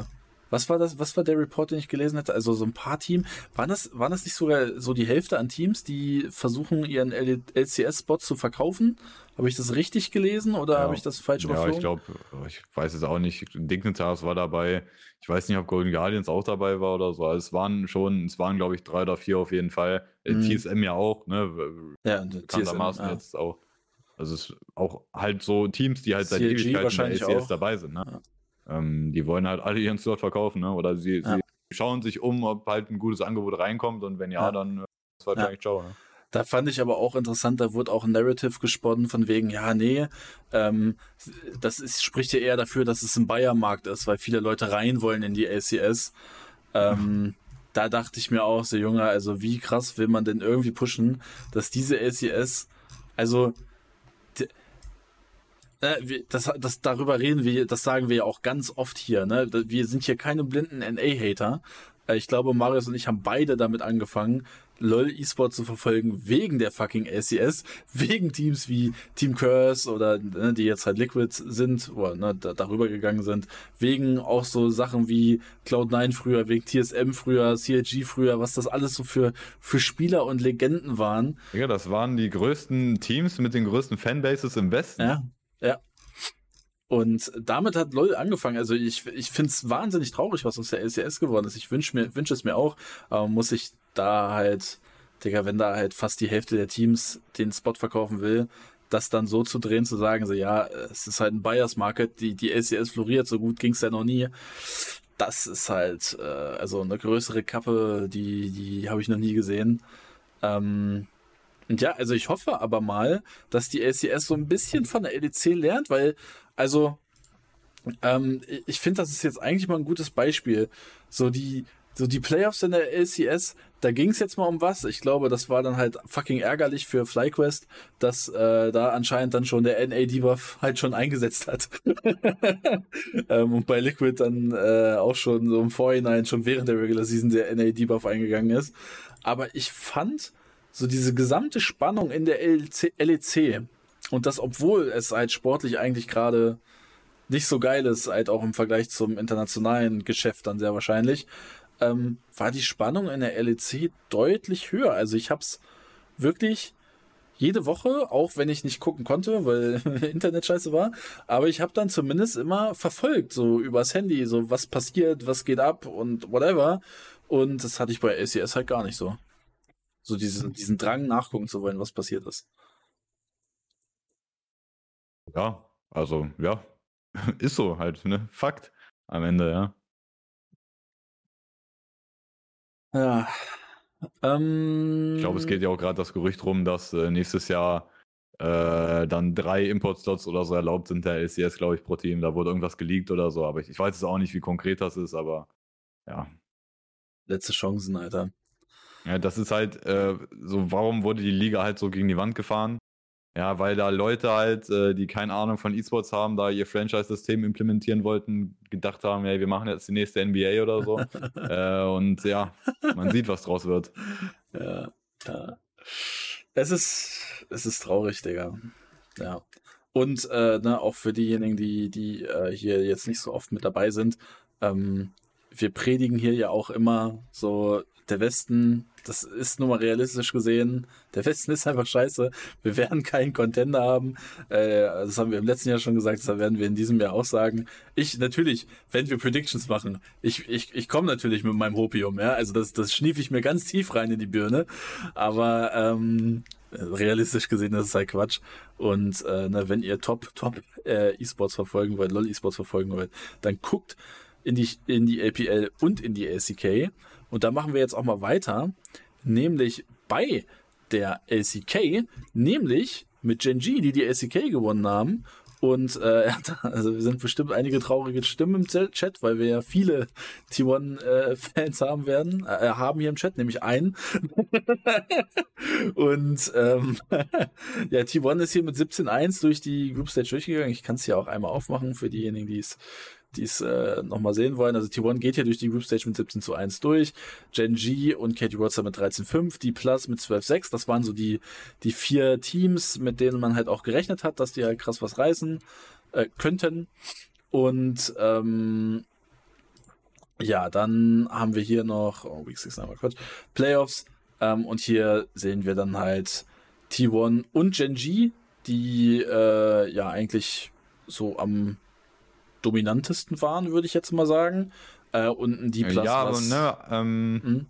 was war das? Was war der Report, den ich gelesen hatte? Also so ein paar Teams. Waren das, waren das nicht sogar so die Hälfte an Teams, die versuchen, ihren LCS-Spot zu verkaufen? Habe ich das richtig gelesen oder ja, habe ich das falsch überflogen? Ja, ich glaube, ich weiß es auch nicht. Dignitas war dabei. Ich weiß nicht, ob Golden Guardians auch dabei war oder so. Also es waren schon, es waren, glaube ich, drei oder vier auf jeden Fall. Äh, mhm. TSM ja auch, ne? Ja, bekanntermaßen ja. jetzt auch. Also es ist auch halt so Teams, die halt seit CLG Ewigkeiten in der LCS dabei sind, ne? Ja. Ähm, die wollen halt alle ihren Slot verkaufen, ne? Oder sie, ja. sie, schauen sich um, ob halt ein gutes Angebot reinkommt und wenn ja, ja. dann äh, ist wahrscheinlich ciao. Ne? Da fand ich aber auch interessant, da wurde auch ein Narrative gesponnen von wegen, ja, nee, ähm, das ist, spricht ja eher dafür, dass es ein Bayermarkt ist, weil viele Leute rein wollen in die LCS. Ähm, da dachte ich mir auch, so Junge, also wie krass will man denn irgendwie pushen, dass diese LCS, also das, das, darüber reden wir, das sagen wir ja auch ganz oft hier, ne? Wir sind hier keine blinden NA-Hater. Äh, ich glaube, Marius und ich haben beide damit angefangen, LOL E-Sport zu verfolgen wegen der fucking LCS, wegen Teams wie Team Curse oder ne, die jetzt halt Liquid sind oder ne, da, darüber gegangen sind, wegen auch so Sachen wie Cloud9 früher, wegen TSM früher, CLG früher, was das alles so für, für Spieler und Legenden waren. Ja, das waren die größten Teams mit den größten Fanbases im Westen. Ja, ja. Und damit hat LOL angefangen. Also ich, ich finde es wahnsinnig traurig, was aus der LCS geworden ist. Ich wünsche mir, wünsche es mir auch, aber muss ich da halt, Digga, wenn da halt fast die Hälfte der Teams den Spot verkaufen will, das dann so zu drehen, zu sagen, so ja, es ist halt ein Buyers Market, die, die LCS floriert, so gut ging es ja noch nie. Das ist halt, äh, also eine größere Kappe, die, die habe ich noch nie gesehen. Ähm, und ja, also ich hoffe aber mal, dass die LCS so ein bisschen von der LEC lernt, weil, also, ähm, ich finde, das ist jetzt eigentlich mal ein gutes Beispiel. So die, so die Playoffs in der LCS, da ging es jetzt mal um was. Ich glaube, das war dann halt fucking ärgerlich für FlyQuest, dass äh, da anscheinend dann schon der NA-Debuff halt schon eingesetzt hat. ähm, und bei Liquid dann äh, auch schon so im Vorhinein, schon während der Regular Season, der NA-Debuff eingegangen ist. Aber ich fand, so diese gesamte Spannung in der LEC, LEC und das, obwohl es halt sportlich eigentlich gerade nicht so geil ist, halt auch im Vergleich zum internationalen Geschäft dann sehr wahrscheinlich, ähm, war die Spannung in der LEC deutlich höher. Also ich hab's wirklich jede Woche, auch wenn ich nicht gucken konnte, weil Internet scheiße war, aber ich habe dann zumindest immer verfolgt, so übers Handy, so was passiert, was geht ab und whatever. Und das hatte ich bei ACS halt gar nicht so. So diesen, diesen Drang nachgucken zu wollen, was passiert ist. Ja, also ja, ist so halt, ne? Fakt am Ende, ja. Ja, ähm, ich glaube, es geht ja auch gerade das Gerücht rum, dass äh, nächstes Jahr äh, dann drei Import-Slots oder so erlaubt sind der LCS, glaube ich, pro Team. Da wurde irgendwas geleakt oder so, aber ich, ich weiß jetzt auch nicht, wie konkret das ist, aber ja. Letzte Chancen, Alter. Ja, das ist halt äh, so, warum wurde die Liga halt so gegen die Wand gefahren? Ja, weil da Leute halt, äh, die keine Ahnung von E-Sports haben, da ihr Franchise-System implementieren wollten, gedacht haben, hey, wir machen jetzt die nächste NBA oder so. äh, und ja, man sieht, was draus wird. Ja, ja. Es ist, es ist traurig, Digga. Ja. Und äh, ne, auch für diejenigen, die, die äh, hier jetzt nicht so oft mit dabei sind, ähm, wir predigen hier ja auch immer so der Westen, das ist nun mal realistisch gesehen, der Westen ist einfach scheiße. Wir werden keinen Contender haben. Äh, das haben wir im letzten Jahr schon gesagt, das werden wir in diesem Jahr auch sagen. Ich, natürlich, wenn wir Predictions machen, ich, ich, ich komme natürlich mit meinem Hopium, ja. Also das, das schnief ich mir ganz tief rein in die Birne. Aber ähm, realistisch gesehen, das ist halt Quatsch. Und äh, na, wenn ihr Top, Top äh, E-Sports verfolgen wollt, LOL E-Sports verfolgen wollt, dann guckt in die, in die APL und in die LCK. Und da machen wir jetzt auch mal weiter, nämlich bei der LCK, nämlich mit Gen G, die die LCK gewonnen haben. Und äh, also wir sind bestimmt einige traurige Stimmen im Chat, weil wir ja viele T1-Fans äh, haben werden, äh, haben hier im Chat, nämlich einen. und ähm, ja, T1 ist hier mit 17-1 durch die Group Stage durchgegangen. Ich kann es hier auch einmal aufmachen für diejenigen, die es die es äh, nochmal sehen wollen. Also T1 geht hier durch die Group Stage mit 17 zu 1 durch. Gen G und Katie Roadster mit 13-5, die Plus mit 12-6. Das waren so die, die vier Teams, mit denen man halt auch gerechnet hat, dass die halt krass was reißen äh, könnten. Und ähm, ja, dann haben wir hier noch, oh, Week 6 einmal Quatsch, Playoffs. Ähm, und hier sehen wir dann halt T1 und Gen G, die äh, ja eigentlich so am dominantesten waren, würde ich jetzt mal sagen. Äh, und die Plus Ja, aber ne, ähm, mhm.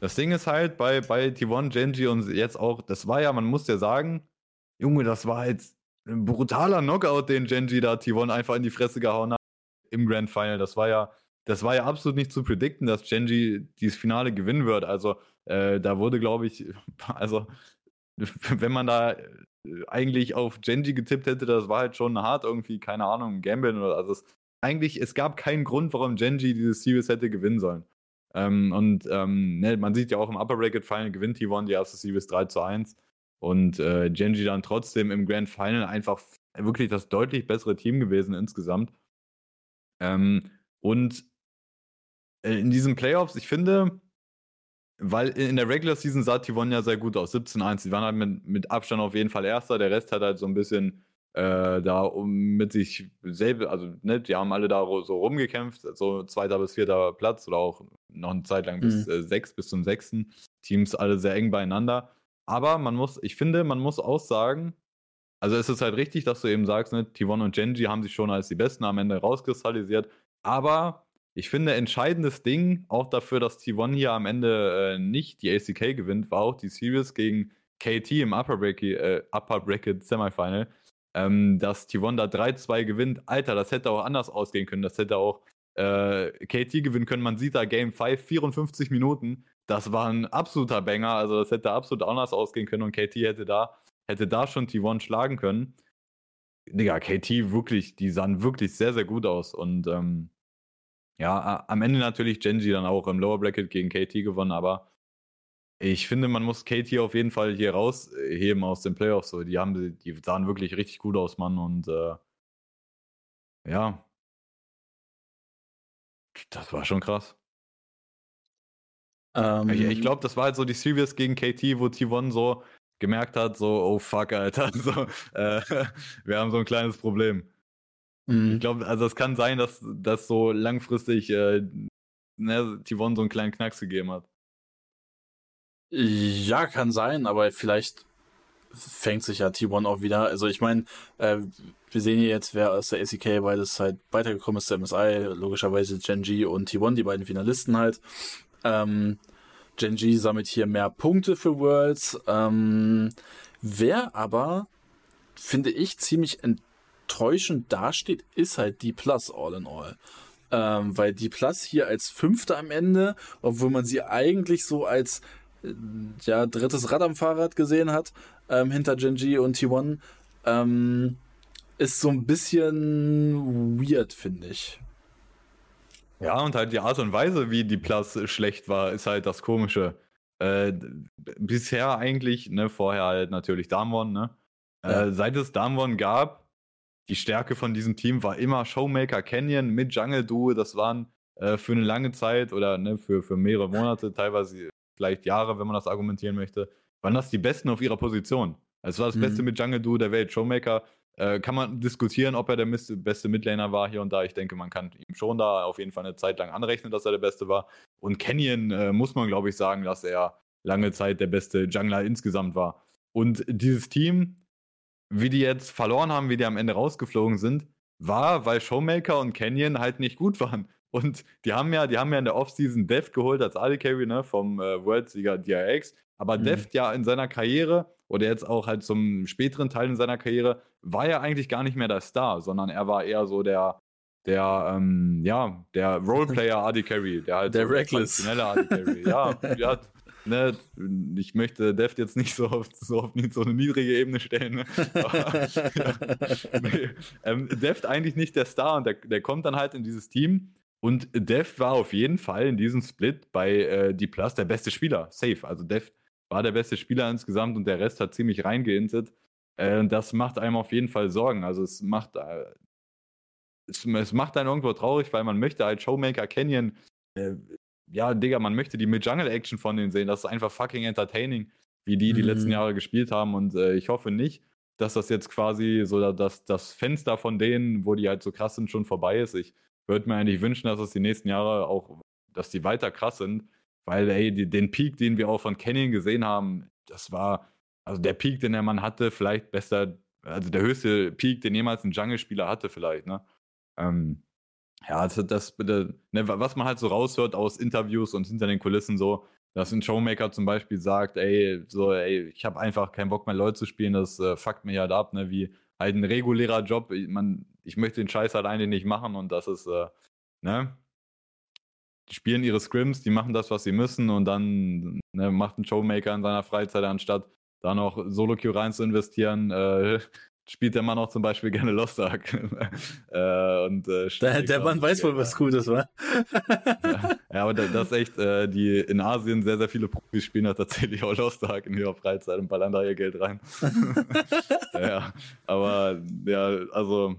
das Ding ist halt bei, bei T1, Genji und jetzt auch, das war ja, man muss ja sagen, Junge, das war jetzt ein brutaler Knockout, den Genji da T1 einfach in die Fresse gehauen hat im Grand Final. Das war ja, das war ja absolut nicht zu predikten, dass Genji dieses Finale gewinnen wird. Also äh, da wurde, glaube ich, also wenn man da eigentlich auf Genji getippt hätte, das war halt schon hart irgendwie, keine Ahnung, Gamblen oder also es, eigentlich, es gab keinen Grund, warum Genji dieses Series hätte gewinnen sollen. Ähm, und ähm, ne, man sieht ja auch im Upper Bracket Final gewinnt T1 die erste Series 3 zu 1 und äh, Genji dann trotzdem im Grand Final einfach wirklich das deutlich bessere Team gewesen insgesamt. Ähm, und äh, in diesen Playoffs, ich finde, weil in der Regular Season sah Tivon ja sehr gut aus. 17-1. Die waren halt mit, mit Abstand auf jeden Fall Erster. Der Rest hat halt so ein bisschen äh, da um mit sich selber, also ne, die haben alle da so rumgekämpft, so zweiter bis vierter Platz oder auch noch eine Zeit lang bis mhm. äh, sechs, bis zum sechsten. Teams alle sehr eng beieinander. Aber man muss, ich finde, man muss auch sagen, also es ist halt richtig, dass du eben sagst, ne, Tivon und Genji haben sich schon als die Besten am Ende rauskristallisiert. Aber ich finde, entscheidendes Ding auch dafür, dass T1 hier am Ende äh, nicht die ACK gewinnt, war auch die Series gegen KT im Upper Bracket, äh, Upper Bracket Semifinal. Ähm, dass T1 da 3-2 gewinnt. Alter, das hätte auch anders ausgehen können. Das hätte auch äh, KT gewinnen können. Man sieht da Game 5, 54 Minuten. Das war ein absoluter Banger. Also, das hätte absolut anders ausgehen können und KT hätte da, hätte da schon T1 schlagen können. Digga, KT wirklich, die sahen wirklich sehr, sehr gut aus. Und ähm, ja, am Ende natürlich Genji dann auch im Lower Bracket gegen KT gewonnen, aber ich finde, man muss KT auf jeden Fall hier rausheben aus den Playoffs. So, die, haben, die sahen wirklich richtig gut aus, Mann. Und äh, ja, das war schon krass. Ähm, ich, ich glaube, das war halt so die Series gegen KT, wo T1 so gemerkt hat, so, oh fuck, Alter, so, äh, wir haben so ein kleines Problem. Mhm. Ich glaube, also es kann sein, dass das so langfristig äh, ne, Tivon so einen kleinen Knacks gegeben hat. Ja, kann sein, aber vielleicht fängt sich ja T1 auch wieder. Also ich meine, äh, wir sehen hier jetzt, wer aus der ACK beides halt weitergekommen ist, der MSI, logischerweise Genji und T1, die beiden Finalisten halt. Ähm, Genji sammelt hier mehr Punkte für Worlds. Ähm, wer aber, finde ich, ziemlich enttäuschend dasteht, ist halt die Plus All in All. Ähm, weil die Plus hier als Fünfter am Ende, obwohl man sie eigentlich so als äh, ja, drittes Rad am Fahrrad gesehen hat, ähm, hinter Genji und T1, ähm, ist so ein bisschen weird, finde ich. Ja, und halt die Art und Weise, wie die Plus schlecht war, ist halt das Komische. Äh, bisher eigentlich, ne, vorher halt natürlich Damwon, ne? Ja. Äh, seit es Damwon gab, die Stärke von diesem Team war immer Showmaker Canyon mit Jungle Duo. Das waren äh, für eine lange Zeit oder ne, für, für mehrere Monate, teilweise vielleicht Jahre, wenn man das argumentieren möchte, waren das die Besten auf ihrer Position. Es war das mhm. Beste mit Jungle Duo der Welt. Showmaker äh, kann man diskutieren, ob er der beste Midlaner war hier und da. Ich denke, man kann ihm schon da auf jeden Fall eine Zeit lang anrechnen, dass er der Beste war. Und Canyon äh, muss man, glaube ich, sagen, dass er lange Zeit der beste Jungler insgesamt war. Und dieses Team, wie die jetzt verloren haben, wie die am Ende rausgeflogen sind, war, weil Showmaker und Canyon halt nicht gut waren. Und die haben ja, die haben ja in der Offseason Deft geholt als AD Carry, ne, vom äh, World-Sieger DRX. Aber mhm. Deft ja in seiner Karriere oder jetzt auch halt zum späteren Teil in seiner Karriere war er eigentlich gar nicht mehr der Star, sondern er war eher so der, der, ähm, ja, der Roleplayer AD Carry, der halt der so Reckless. Carry. Ja, ja ne, ich möchte Deft jetzt nicht so auf, so auf so eine niedrige Ebene stellen. Ne? Aber, nee, ähm, Deft eigentlich nicht der Star und der, der kommt dann halt in dieses Team. Und Deft war auf jeden Fall in diesem Split bei äh, die Plus der beste Spieler. Safe. Also Deft war der beste Spieler insgesamt und der Rest hat ziemlich reingeintet. Äh, das macht einem auf jeden Fall Sorgen. Also es macht, äh, es, es, macht einen irgendwo traurig, weil man möchte halt Showmaker Canyon äh, ja, Digga, man möchte die mit Jungle Action von denen sehen. Das ist einfach fucking entertaining, wie die die mhm. letzten Jahre gespielt haben. Und äh, ich hoffe nicht, dass das jetzt quasi so dass das Fenster von denen, wo die halt so krass sind, schon vorbei ist. Ich würde mir eigentlich wünschen, dass es die nächsten Jahre auch, dass die weiter krass sind. Weil, ey, die, den Peak, den wir auch von Canyon gesehen haben, das war, also der Peak, den der Mann hatte, vielleicht besser, also der höchste Peak, den jemals ein Jungle-Spieler hatte, vielleicht, ne? Ähm, ja, das, das ne, was man halt so raushört aus Interviews und hinter den Kulissen so, dass ein Showmaker zum Beispiel sagt, ey, so, ey, ich habe einfach keinen Bock mehr Leute zu spielen, das äh, fuckt mich halt ab, ne, wie halt ein regulärer Job, ich, man, ich möchte den Scheiß halt eigentlich nicht machen und das ist, äh, ne, die spielen ihre Scrims, die machen das, was sie müssen und dann ne, macht ein Showmaker in seiner Freizeit, anstatt da noch Solo-Queue rein zu investieren, äh, spielt der Mann auch zum Beispiel gerne Lost Ark. äh, und, äh, der, der Mann weiß wohl, was Gutes war. ja, ja, aber das ist echt, äh, die in Asien sehr, sehr viele Profis spielen da tatsächlich auch Lost Ark in ihrer Freizeit und ballern da ihr Geld rein. ja, aber ja, also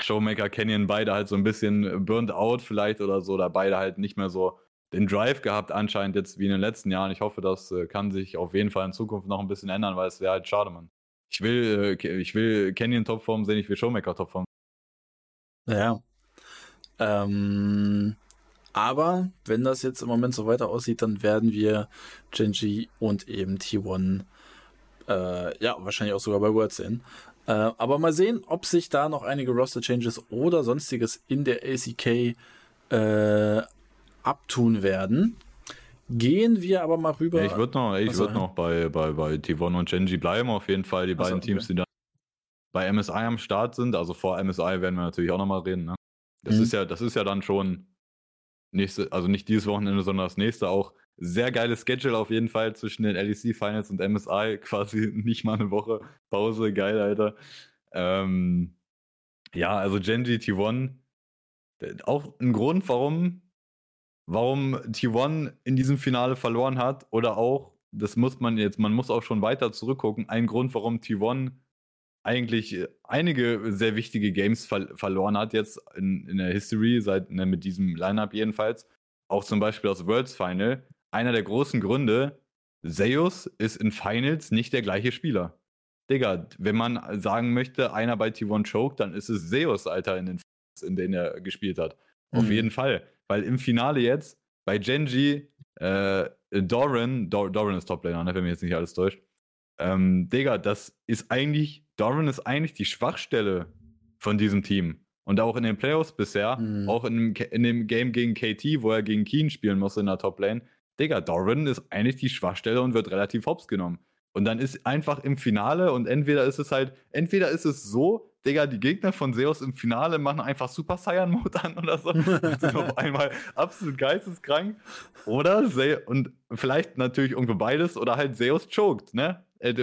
Showmaker Canyon beide halt so ein bisschen burnt out vielleicht oder so, oder beide halt nicht mehr so den Drive gehabt anscheinend jetzt wie in den letzten Jahren. Ich hoffe, das äh, kann sich auf jeden Fall in Zukunft noch ein bisschen ändern, weil es wäre halt schade, Mann. Ich will, äh, ich will Canyon Topform sehen, ich will Showmaker Topform. Ja. Ähm, aber wenn das jetzt im Moment so weiter aussieht, dann werden wir Genji und eben T1 äh, ja, wahrscheinlich auch sogar bei World sehen. Äh, aber mal sehen, ob sich da noch einige Roster-Changes oder sonstiges in der ACK äh, abtun werden. Gehen wir aber mal rüber. Ich würde noch, ich würd noch bei, bei, bei T1 und Genji bleiben, auf jeden Fall. Die beiden okay. Teams, die dann bei MSI am Start sind. Also vor MSI werden wir natürlich auch nochmal reden. Ne? Das, mhm. ist ja, das ist ja dann schon nächste, also nicht dieses Wochenende, sondern das nächste auch. Sehr geiles Schedule auf jeden Fall zwischen den LEC Finals und MSI. Quasi nicht mal eine Woche Pause. Geil, Alter. Ähm, ja, also Genji T1. Auch ein Grund, warum warum T1 in diesem Finale verloren hat oder auch, das muss man jetzt, man muss auch schon weiter zurückgucken, ein Grund, warum T1 eigentlich einige sehr wichtige Games ver verloren hat jetzt in, in der History, seit ne, mit diesem Lineup jedenfalls. Auch zum Beispiel das Worlds Final. Einer der großen Gründe, Zeus ist in Finals nicht der gleiche Spieler. Digga, wenn man sagen möchte, einer bei T1 choke, dann ist es Zeus, Alter, in den in denen er gespielt hat. Mhm. Auf jeden Fall. Weil im Finale jetzt bei Genji, äh, Doran, Dor Doran ist Toplaner, ne, wenn mir jetzt nicht alles täuscht. Ähm, Digga, das ist eigentlich, Doran ist eigentlich die Schwachstelle von diesem Team. Und auch in den Playoffs bisher, mhm. auch in dem, in dem Game gegen KT, wo er gegen Keen spielen muss in der Toplane, Digga, Doran ist eigentlich die Schwachstelle und wird relativ hops genommen. Und dann ist einfach im Finale und entweder ist es halt, entweder ist es so, Digga, die Gegner von Seos im Finale machen einfach Super Saiyan Mode an oder so und sind auf einmal absolut geisteskrank. Oder Se und vielleicht natürlich irgendwo beides oder halt Seos choked, ne? Äh,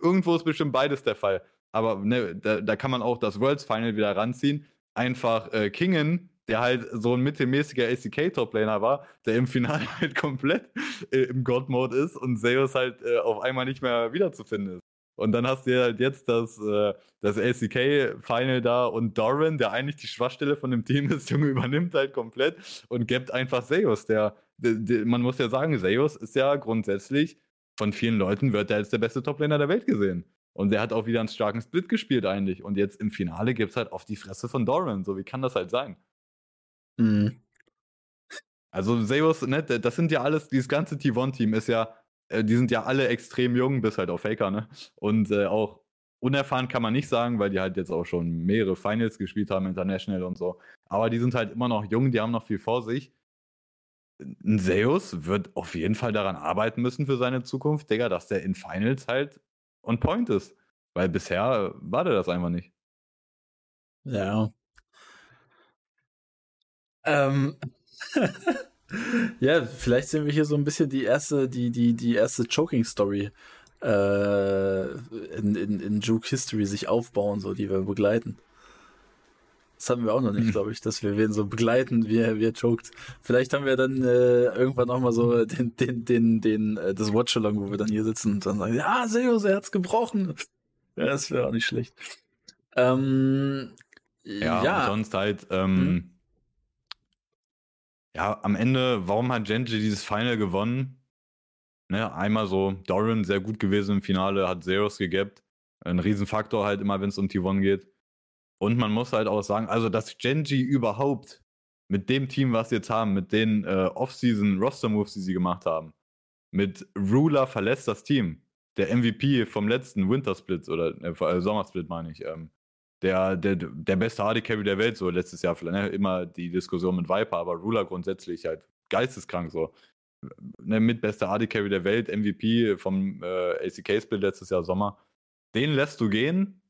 irgendwo ist bestimmt beides der Fall. Aber ne, da, da kann man auch das Worlds Final wieder ranziehen. Einfach äh, Kingen der halt so ein mittelmäßiger ACK-Top-Laner war, der im Finale halt komplett äh, im God-Mode ist und Zeus halt äh, auf einmal nicht mehr wiederzufinden ist. Und dann hast du halt jetzt das, äh, das ACK-Final da und Doran, der eigentlich die Schwachstelle von dem Team ist, Junge, übernimmt halt komplett und gibt einfach Zeus. Der, der, der, man muss ja sagen, Zeus ist ja grundsätzlich von vielen Leuten wird er als der beste Top-Laner der Welt gesehen. Und der hat auch wieder einen starken Split gespielt eigentlich. Und jetzt im Finale gibt es halt auf die Fresse von Doran. So, wie kann das halt sein? Mhm. Also Zeus, ne, das sind ja alles, dieses ganze T1-Team ist ja, äh, die sind ja alle extrem jung, bis halt auf Faker, ne? Und äh, auch unerfahren kann man nicht sagen, weil die halt jetzt auch schon mehrere Finals gespielt haben, International und so. Aber die sind halt immer noch jung, die haben noch viel vor sich. Ein Zeus wird auf jeden Fall daran arbeiten müssen für seine Zukunft, Digga, dass der in Finals halt on point ist. Weil bisher war der das einfach nicht. Ja, ähm, ja, vielleicht sehen wir hier so ein bisschen die erste, die, die, die erste Choking-Story äh, in, in, in Juke History sich aufbauen, so die wir begleiten. Das haben wir auch noch nicht, mhm. glaube ich, dass wir wen so begleiten, wie er, wie er choked. Vielleicht haben wir dann äh, irgendwann auch mal so den, den, den, den, äh, das Watch-Along, wo wir dann hier sitzen und dann sagen, ja, Seos, er hat's gebrochen. Ja, das wäre auch nicht schlecht. Ähm, ja, ja. sonst halt, ähm, hm? Ja, am Ende, warum hat Genji dieses Final gewonnen? Ne, einmal so, Doran sehr gut gewesen im Finale, hat Zeros gegappt. Ein Riesenfaktor halt immer, wenn es um T1 geht. Und man muss halt auch sagen, also dass Genji überhaupt mit dem Team, was sie jetzt haben, mit den äh, Off-Season-Roster-Moves, die sie gemacht haben, mit Ruler verlässt das Team. Der MVP vom letzten Wintersplit oder äh, Sommersplit meine ich, ähm, der, der, der beste Hardy Carry der Welt, so letztes Jahr vielleicht, ne? immer die Diskussion mit Viper, aber Ruler grundsätzlich halt geisteskrank so. Ne, mit bester Hardy Carry der Welt, MVP vom äh, ACK-Split letztes Jahr Sommer. Den lässt du gehen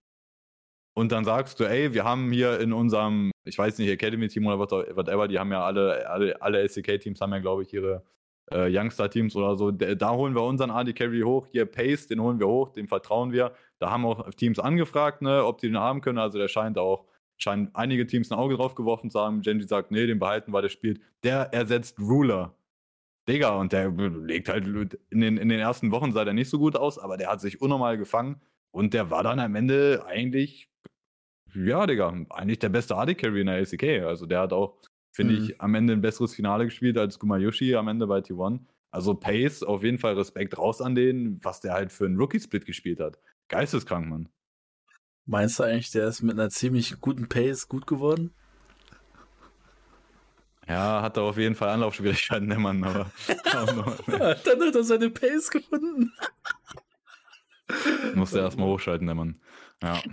und dann sagst du, ey, wir haben hier in unserem, ich weiß nicht, Academy-Team oder whatever, die haben ja alle, alle, alle ACK-Teams haben ja, glaube ich, ihre äh, Youngster-Teams oder so. Da, holen wir unseren AD Carry hoch. Hier Pace, den holen wir hoch, dem vertrauen wir. Da haben auch Teams angefragt, ne, ob die den haben können. Also der scheint auch, scheinen einige Teams ein Auge drauf geworfen zu haben. Genji sagt, nee, den behalten, weil der spielt. Der ersetzt Ruler. Digga, und der legt halt in den, in den ersten Wochen sah der nicht so gut aus, aber der hat sich unnormal gefangen und der war dann am Ende eigentlich, ja, Digga, eigentlich der beste AD Carry in der ACK. Also der hat auch finde mhm. ich, am Ende ein besseres Finale gespielt als Gumayushi am Ende bei T1. Also Pace, auf jeden Fall Respekt raus an den, was der halt für einen Rookie-Split gespielt hat. Geisteskrank, Mann. Meinst du eigentlich, der ist mit einer ziemlich guten Pace gut geworden? Ja, hat er auf jeden Fall Anlaufschwierigkeiten, der Mann, aber. Dann hat er seine Pace gefunden. Musste erstmal hochschalten, der Mann. Ja.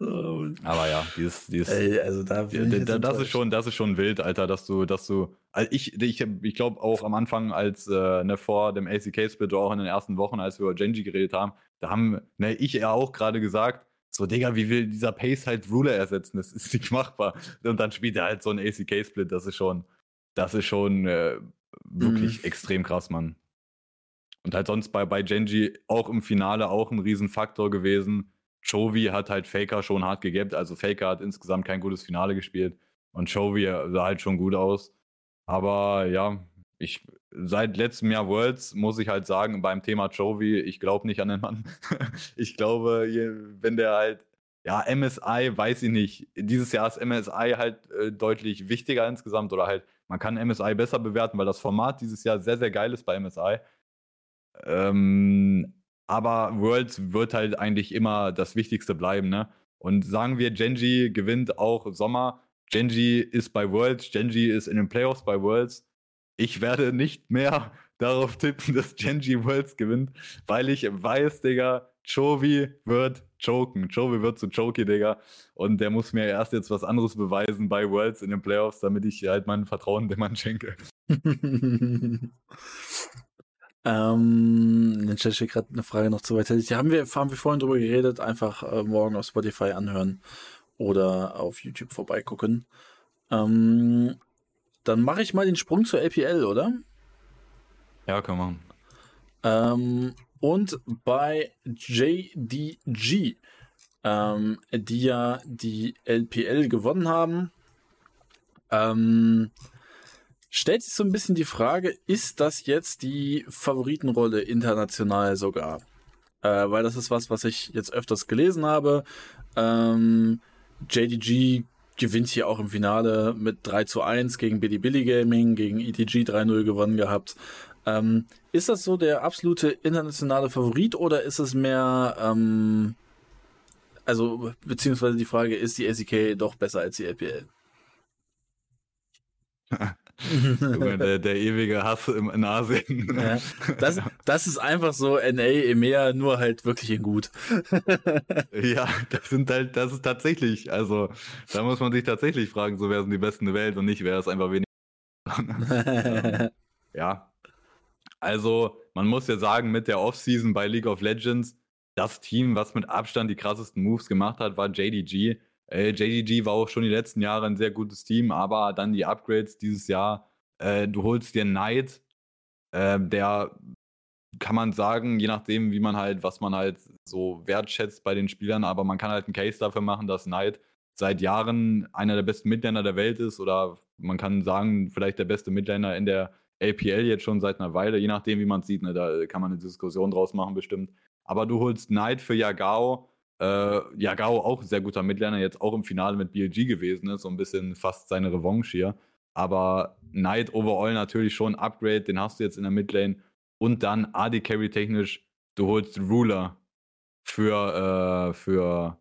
Aber ja, dieses, dieses Ey, also da das ist schon, das ist schon wild, Alter, dass du, dass du, also ich, ich, ich glaube auch am Anfang, als äh, ne, vor dem ACK-Split auch in den ersten Wochen, als wir über Genji geredet haben, da haben ne, ich ja auch gerade gesagt, so, Digga, wie will dieser Pace halt Ruler ersetzen? Das ist nicht machbar. Und dann spielt er halt so ein ACK-Split, das ist schon, das ist schon äh, wirklich mhm. extrem krass, Mann. Und halt sonst bei, bei Genji auch im Finale auch ein Riesenfaktor gewesen Chovy hat halt Faker schon hart gegabt. Also Faker hat insgesamt kein gutes Finale gespielt. Und Chovy sah halt schon gut aus. Aber ja, ich seit letztem Jahr Worlds muss ich halt sagen, beim Thema Chovy, ich glaube nicht an den Mann. ich glaube, wenn der halt, ja, MSI, weiß ich nicht. Dieses Jahr ist MSI halt äh, deutlich wichtiger insgesamt oder halt, man kann MSI besser bewerten, weil das Format dieses Jahr sehr, sehr geil ist bei MSI. Ähm, Aber Worlds wird halt eigentlich immer das Wichtigste bleiben, ne? Und sagen wir, Genji gewinnt auch Sommer. Genji ist bei Worlds, Genji ist in den Playoffs bei Worlds. Ich werde nicht mehr darauf tippen, dass Genji Worlds gewinnt, weil ich weiß, Digga, Chovy wird choken. Chovy wird zu Choky, Digga. Und der muss mir erst jetzt was anderes beweisen bei Worlds in den Playoffs, damit ich halt mein Vertrauen dem Mann schenke. Ähm, dann stelle ich gerade eine Frage noch zu weit. Die haben wir, haben wir vorhin drüber geredet, einfach äh, morgen auf Spotify anhören oder auf YouTube vorbeigucken. Ähm, dann mache ich mal den Sprung zur LPL, oder? Ja, kann man. Ähm, und bei JDG, ähm, die ja die LPL gewonnen haben, ähm, stellt sich so ein bisschen die Frage, ist das jetzt die Favoritenrolle international sogar? Äh, weil das ist was, was ich jetzt öfters gelesen habe. Ähm, JDG gewinnt hier auch im Finale mit 3 zu 1 gegen Billy Billy Gaming, gegen ETG 3-0 gewonnen gehabt. Ähm, ist das so der absolute internationale Favorit oder ist es mehr, ähm, also beziehungsweise die Frage, ist die SEK doch besser als die LPL? der, der, ewige Hass im, in Asien. Ja, das, das ist einfach so NA, EMEA, nur halt wirklich in gut. ja, das sind halt, das ist tatsächlich, also da muss man sich tatsächlich fragen, so wer sind die Besten der Welt und nicht, wer ist einfach wenig. ja. Also, man muss ja sagen, mit der Offseason bei League of Legends, das Team, was mit Abstand die krassesten Moves gemacht hat, war JDG. Äh, JDG war auch schon die letzten Jahre ein sehr gutes Team, aber dann die Upgrades dieses Jahr. Äh, du holst dir Knight, äh, der kann man sagen, je nachdem, wie man halt, was man halt so wertschätzt bei den Spielern, aber man kann halt einen Case dafür machen, dass Knight seit Jahren einer der besten Midlaner der Welt ist oder man kann sagen, vielleicht der beste Midlaner in der LPL jetzt schon seit einer Weile, je nachdem, wie man es sieht, ne, da kann man eine Diskussion draus machen bestimmt. Aber du holst Knight für Yagao, äh, Yagao auch sehr guter Midlaner, jetzt auch im Finale mit BLG gewesen ist, so ein bisschen fast seine Revanche hier. Aber Knight overall natürlich schon ein Upgrade, den hast du jetzt in der Midlane. Und dann AD Carry technisch, du holst Ruler für, äh, für,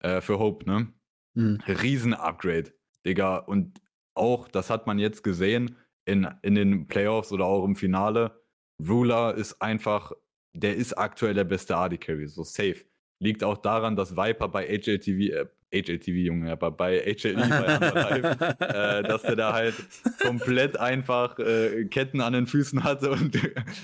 äh, für Hope, ne? Mhm. Riesen-Upgrade, Digga. Und auch, das hat man jetzt gesehen in, in den Playoffs oder auch im Finale. Ruler ist einfach, der ist aktuell der beste AD Carry, so safe liegt auch daran, dass Viper bei HLTV, äh, HLTV, Junge, aber bei HLE, bei Live, äh, dass er da halt komplett einfach äh, Ketten an den Füßen hatte und,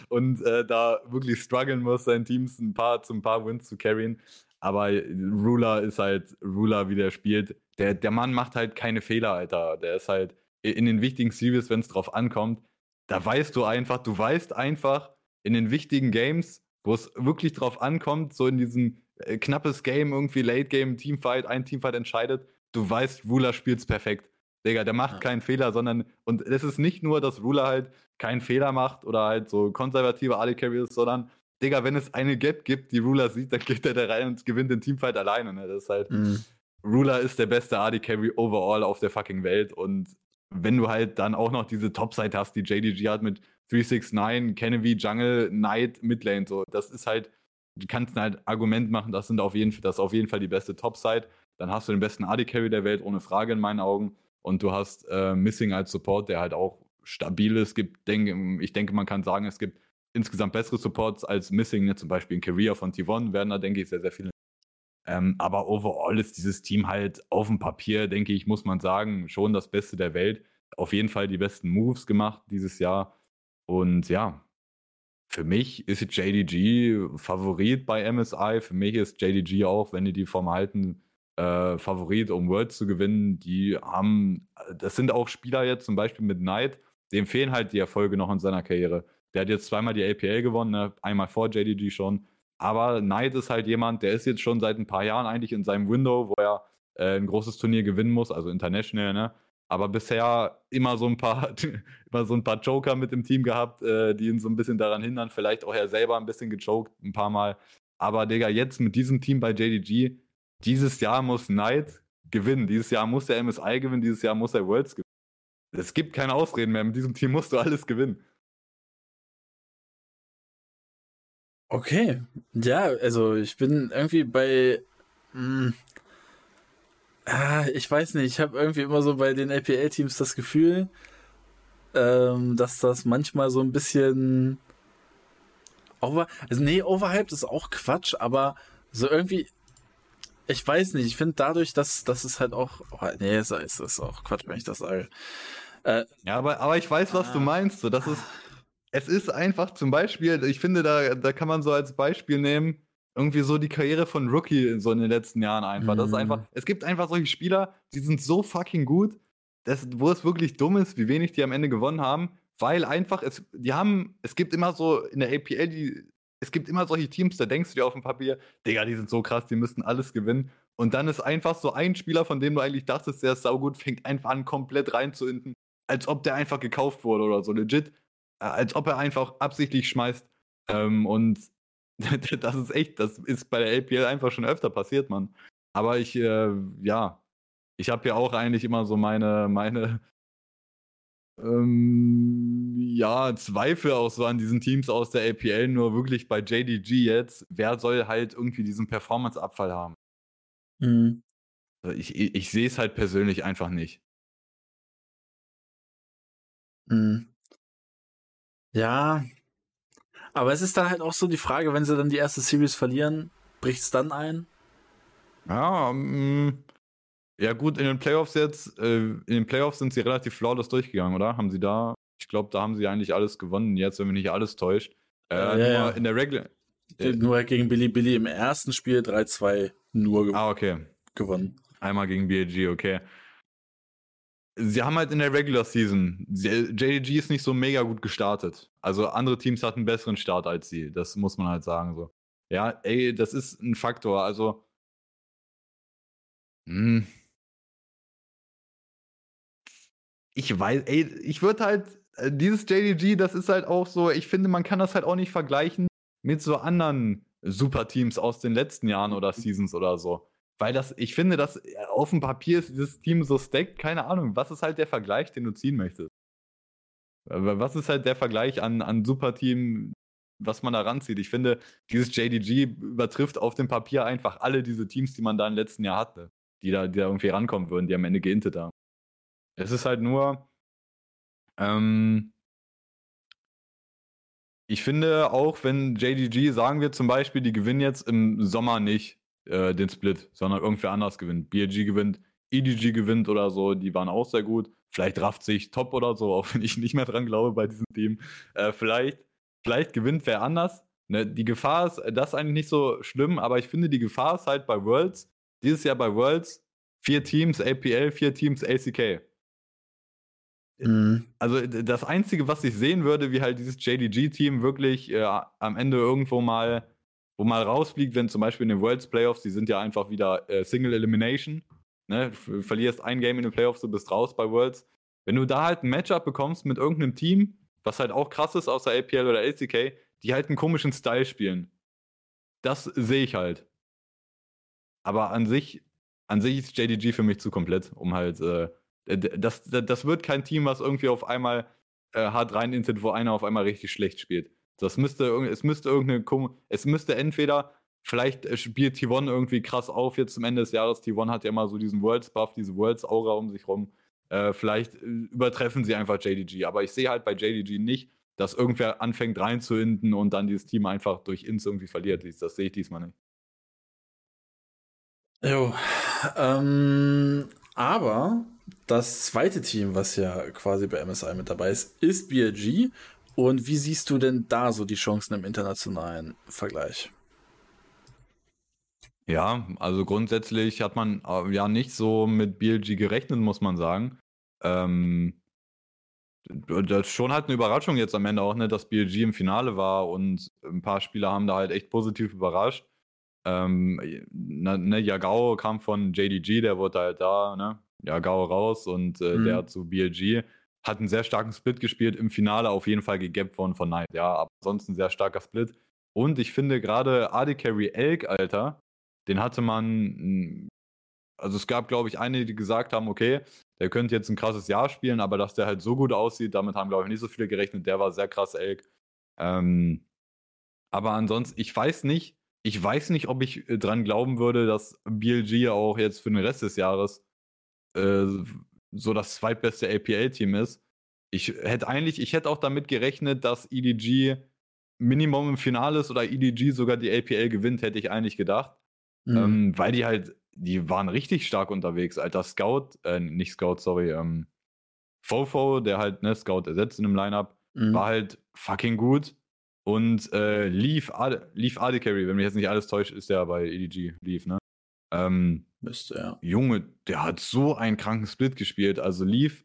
und äh, da wirklich strugglen muss, sein Teams ein paar, zu ein paar Wins zu carryen. Aber Ruler ist halt Ruler, wie der spielt. Der, der Mann macht halt keine Fehler, Alter. Der ist halt in den wichtigen Series, wenn es drauf ankommt, da weißt du einfach, du weißt einfach in den wichtigen Games, wo es wirklich drauf ankommt, so in diesen äh, knappes Game, irgendwie Late Game, Teamfight, ein Teamfight entscheidet. Du weißt, Ruler spielt's perfekt. Digga, der macht ja. keinen Fehler, sondern, und es ist nicht nur, dass Ruler halt keinen Fehler macht oder halt so konservative AD Carry ist, sondern, Digga, wenn es eine Gap gibt, die Ruler sieht, dann geht er da rein und gewinnt den Teamfight alleine. Ne? Das ist halt, mhm. Ruler ist der beste AD Carry overall auf der fucking Welt und wenn du halt dann auch noch diese Topside hast, die JDG hat mit 369, Kennedy, Jungle, Knight, Midlane, so, das ist halt, du kannst halt Argument machen, das sind auf jeden das ist auf jeden Fall die beste Topside. Dann hast du den besten AD Carry der Welt, ohne Frage in meinen Augen. Und du hast äh, Missing als Support, der halt auch stabil ist. Gibt, denk, ich denke, man kann sagen, es gibt insgesamt bessere Supports als Missing, ne? zum Beispiel in Career von T1 werden da, denke ich, sehr, sehr viele. Ähm, aber overall ist dieses Team halt auf dem Papier, denke ich, muss man sagen, schon das Beste der Welt. Auf jeden Fall die besten Moves gemacht dieses Jahr. Und ja, für mich ist JDG Favorit bei MSI. Für mich ist JDG auch, wenn die die Form halten, äh, Favorit, um Worlds zu gewinnen. Die haben, das sind auch Spieler jetzt, zum Beispiel mit Knight, dem fehlen halt die Erfolge noch in seiner Karriere. Der hat jetzt zweimal die LPL gewonnen, ne? einmal vor JDG schon. Aber Knight ist halt jemand, der ist jetzt schon seit ein paar Jahren eigentlich in seinem Window, wo er äh, ein großes Turnier gewinnen muss, also international, ne? Aber bisher immer so ein paar, immer so ein paar Joker mit im Team gehabt, äh, die ihn so ein bisschen daran hindern. Vielleicht auch er selber ein bisschen gechoked, ein paar Mal. Aber Digga, jetzt mit diesem Team bei JDG, dieses Jahr muss Knight gewinnen. Dieses Jahr muss der MSI gewinnen, dieses Jahr muss er Worlds gewinnen. Es gibt keine Ausreden mehr. Mit diesem Team musst du alles gewinnen. Okay. Ja, also ich bin irgendwie bei. Hm, ah, ich weiß nicht, ich habe irgendwie immer so bei den LPL-Teams das Gefühl, ähm, dass das manchmal so ein bisschen over. Also nee, overhyped ist auch Quatsch, aber so irgendwie. Ich weiß nicht, ich finde dadurch, dass, dass es halt auch. Oh, nee, es ist, ist auch Quatsch, wenn ich das sage. Äh, ja, aber, aber ich weiß, was ah, du meinst. So, das ist, es ist einfach zum Beispiel, ich finde, da, da kann man so als Beispiel nehmen, irgendwie so die Karriere von Rookie so in den letzten Jahren einfach. Das ist einfach, mhm. es gibt einfach solche Spieler, die sind so fucking gut, dass, wo es wirklich dumm ist, wie wenig die am Ende gewonnen haben, weil einfach, es, die haben, es gibt immer so in der APL, die, es gibt immer solche Teams, da denkst du dir auf dem Papier, Digga, die sind so krass, die müssten alles gewinnen. Und dann ist einfach so ein Spieler, von dem du eigentlich dachtest, der ist saugut, fängt einfach an, komplett reinzuinden, als ob der einfach gekauft wurde oder so, legit. Äh, als ob er einfach absichtlich schmeißt. Ähm, und das ist echt, das ist bei der LPL einfach schon öfter passiert, Mann. Aber ich, äh, ja, ich habe ja auch eigentlich immer so meine, meine, ähm, ja, Zweifel auch so an diesen Teams aus der LPL, nur wirklich bei JDG jetzt, wer soll halt irgendwie diesen Performance-Abfall haben? Mhm. Also ich, ich, ich sehe es halt persönlich einfach nicht. Mhm. Ja, aber es ist dann halt auch so die Frage, wenn sie dann die erste Series verlieren, bricht es dann ein? Ja, ähm, ja gut, in den Playoffs jetzt, äh, in den Playoffs sind sie relativ flawless durchgegangen, oder? Haben sie da, ich glaube, da haben sie eigentlich alles gewonnen, jetzt, wenn mich nicht alles täuscht. Äh, ja, nur ja. in der Regular. Äh, nur gegen Billy Billy im ersten Spiel 3-2 nur gewonnen. Ah, okay. gewonnen. Einmal gegen BLG, okay sie haben halt in der Regular Season, JDG ist nicht so mega gut gestartet. Also andere Teams hatten einen besseren Start als sie. Das muss man halt sagen so. Ja, ey, das ist ein Faktor. Also, hm. Ich weiß, ey, ich würde halt, äh, dieses JDG, das ist halt auch so, ich finde, man kann das halt auch nicht vergleichen mit so anderen Superteams aus den letzten Jahren oder Seasons oder so. Weil das, ich finde, dass äh, auf dem Papier ist dieses Team so stacked, keine Ahnung. Was ist halt der Vergleich, den du ziehen möchtest? Was ist halt der Vergleich an, an Superteam, was man da ranzieht? Ich finde, dieses JDG übertrifft auf dem Papier einfach alle diese Teams, die man da im letzten Jahr hatte, die da, die da irgendwie rankommen würden, die am Ende geintet haben. Es ist halt nur, ähm, ich finde auch, wenn JDG, sagen wir zum Beispiel, die gewinnen jetzt im Sommer nicht, äh, den Split, sondern irgendwer anders gewinnt. BLG gewinnt, EDG gewinnt oder so, die waren auch sehr gut. Vielleicht rafft sich Top oder so, auch wenn ich nicht mehr dran glaube bei diesem Team. Äh, vielleicht, vielleicht gewinnt wer anders. Ne, die Gefahr ist, das ist eigentlich nicht so schlimm, aber ich finde, die Gefahr ist halt bei Worlds, dieses Jahr bei Worlds, vier Teams APL, vier Teams ACK. Mhm. Also das Einzige, was ich sehen würde, wie halt dieses JDG-Team wirklich äh, am Ende irgendwo mal wo mal rausfliegt, wenn zum Beispiel in den Worlds Playoffs, die sind ja einfach wieder äh, Single Elimination. Ne? Du verlierst ein Game in den Playoffs, du bist raus bei Worlds. Wenn du da halt ein Matchup bekommst mit irgendeinem Team, was halt auch krass ist außer APL oder LCK, die halt einen komischen Style spielen. Das sehe ich halt. Aber an sich, an sich ist JDG für mich zu komplett, um halt, äh, das, das wird kein Team, was irgendwie auf einmal äh, hart rein intet, wo einer auf einmal richtig schlecht spielt. Das müsste, es müsste irgendeine, es müsste entweder, vielleicht äh, spielt T1 irgendwie krass auf jetzt zum Ende des Jahres. T1 hat ja immer so diesen Worlds-Buff, diese Worlds-Aura um sich rum. Äh, vielleicht äh, übertreffen sie einfach JDG. Aber ich sehe halt bei JDG nicht, dass irgendwer anfängt reinzuinden und dann dieses Team einfach durch Ins irgendwie verliert. Das sehe ich diesmal nicht. Jo, ähm, aber das zweite Team, was ja quasi bei MSI mit dabei ist, ist BLG. Und wie siehst du denn da so die Chancen im internationalen Vergleich? Ja, also grundsätzlich hat man äh, ja nicht so mit BLG gerechnet, muss man sagen. Ähm, das ist schon halt eine Überraschung jetzt am Ende auch, ne, dass BLG im Finale war und ein paar Spieler haben da halt echt positiv überrascht. Ähm, ne, Yagao kam von JDG, der wurde halt da, ne? Yagao raus und äh, mhm. der hat zu BLG hat einen sehr starken Split gespielt, im Finale auf jeden Fall gegappt worden von Knight, ja, aber ansonsten sehr starker Split. Und ich finde gerade AD Carry Elk, Alter, den hatte man, also es gab, glaube ich, einige, die gesagt haben, okay, der könnte jetzt ein krasses Jahr spielen, aber dass der halt so gut aussieht, damit haben, glaube ich, nicht so viele gerechnet. Der war sehr krass Elk. Ähm, Aber ansonsten, ich weiß nicht, ich weiß nicht, ob ich äh, dran glauben würde, dass BLG auch jetzt für den Rest des Jahres äh, so das zweitbeste APL-Team ist. Ich hätte eigentlich, ich hätte auch damit gerechnet, dass EDG Minimum im Finale ist oder EDG sogar die APL gewinnt, hätte ich eigentlich gedacht. Mhm. Ähm, weil die halt, die waren richtig stark unterwegs. Alter Scout, äh, nicht Scout, sorry, ähm, Fofo, der halt ne, Scout ersetzt in dem Lineup, mhm. war halt fucking gut. Und äh, Leaf, Ad Leaf Carry, wenn mich jetzt nicht alles täuscht, ist der bei EDG, Leaf, ne? Ähm, Müsste, ja. Junge, der hat so einen kranken Split gespielt. Also Leaf,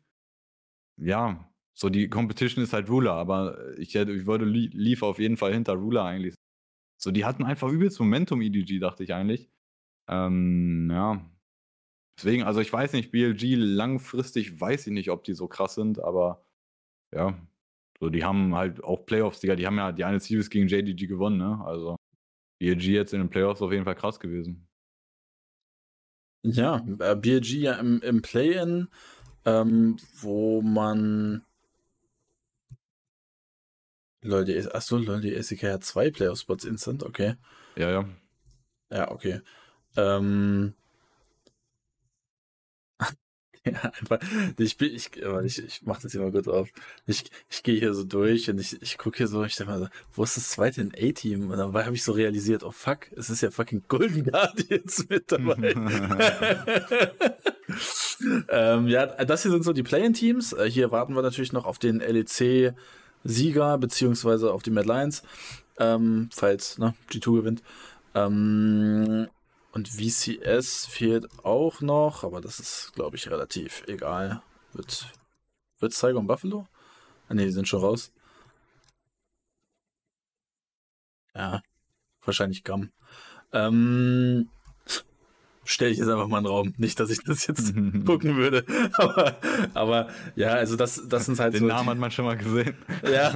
ja, so die Competition ist halt Ruler, aber ich, hätte, ich würde Leaf auf jeden Fall hinter Ruler eigentlich. So, die hatten einfach übelst Momentum EDG, dachte ich eigentlich. Ähm, ja. Deswegen, also ich weiß nicht, BLG langfristig weiß ich nicht, ob die so krass sind, aber ja, so, die haben halt auch Playoffs, Digga, die haben ja die eine Series gegen JDG gewonnen, ne? Also BLG jetzt in den Playoffs auf jeden Fall krass gewesen. Ja, äh, BLG ja im, im Play-In, ähm, wo man Leute, achso, Leute, SEK hat zwei Playoff-Spots instant, okay. Ja, ja. Ja, okay. Ähm, Ja, einfach. Ich bin, ich, ich, ich mach das hier mal kurz auf. Ich, ich gehe hier so durch und ich, ich gucke hier so, ich denke mal so, wo ist das zweite in A-Team? Und dann habe ich so realisiert, oh fuck, es ist ja fucking Golden Guardians mit dabei. ähm, ja, das hier sind so die Play-In-Teams. Äh, hier warten wir natürlich noch auf den LEC-Sieger, beziehungsweise auf die Mad Lions, ähm, falls ne, G2 gewinnt. Ähm, und VCS fehlt auch noch, aber das ist, glaube ich, relativ egal. Wird, wird Saigon Buffalo? Ah, ne, die sind schon raus. Ja, wahrscheinlich Gum. Ähm, stelle ich jetzt einfach mal in den Raum. Nicht, dass ich das jetzt gucken würde. Aber, aber ja, also das, das sind halt Den so. Den Namen hat man schon mal gesehen. Ja.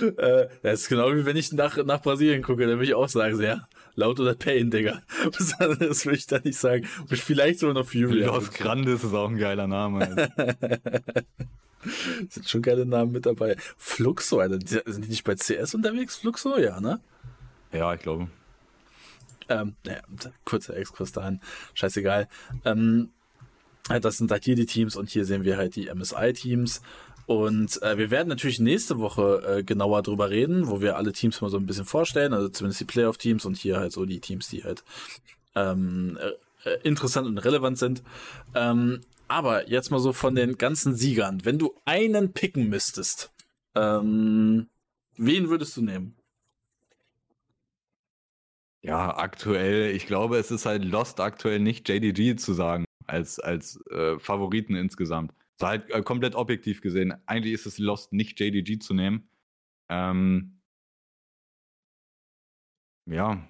äh, das ist genau wie wenn ich nach, nach Brasilien gucke, dann würde ich auch sagen, ja, laut oder Pain, Digga. Was anderes würde ich da nicht sagen. Und vielleicht sogar noch Fury. Los Grandes ist auch ein geiler Name. sind schon geile Namen mit dabei. Fluxo, Alter. Sind die nicht bei CS unterwegs? Fluxo, ja, ne? Ja, ich glaube. Ähm, naja, kurzer Exkurs dahin. Scheißegal. Ähm, das sind halt hier die Teams und hier sehen wir halt die MSI-Teams. Und äh, wir werden natürlich nächste Woche äh, genauer drüber reden, wo wir alle Teams mal so ein bisschen vorstellen, also zumindest die Playoff-Teams und hier halt so die Teams, die halt ähm, äh, interessant und relevant sind. Ähm, aber jetzt mal so von den ganzen Siegern, wenn du einen picken müsstest, ähm, wen würdest du nehmen? Ja, aktuell, ich glaube, es ist halt Lost aktuell nicht JDG zu sagen, als, als äh, Favoriten insgesamt. So halt äh, komplett objektiv gesehen. Eigentlich ist es Lost nicht JDG zu nehmen. Ähm, ja,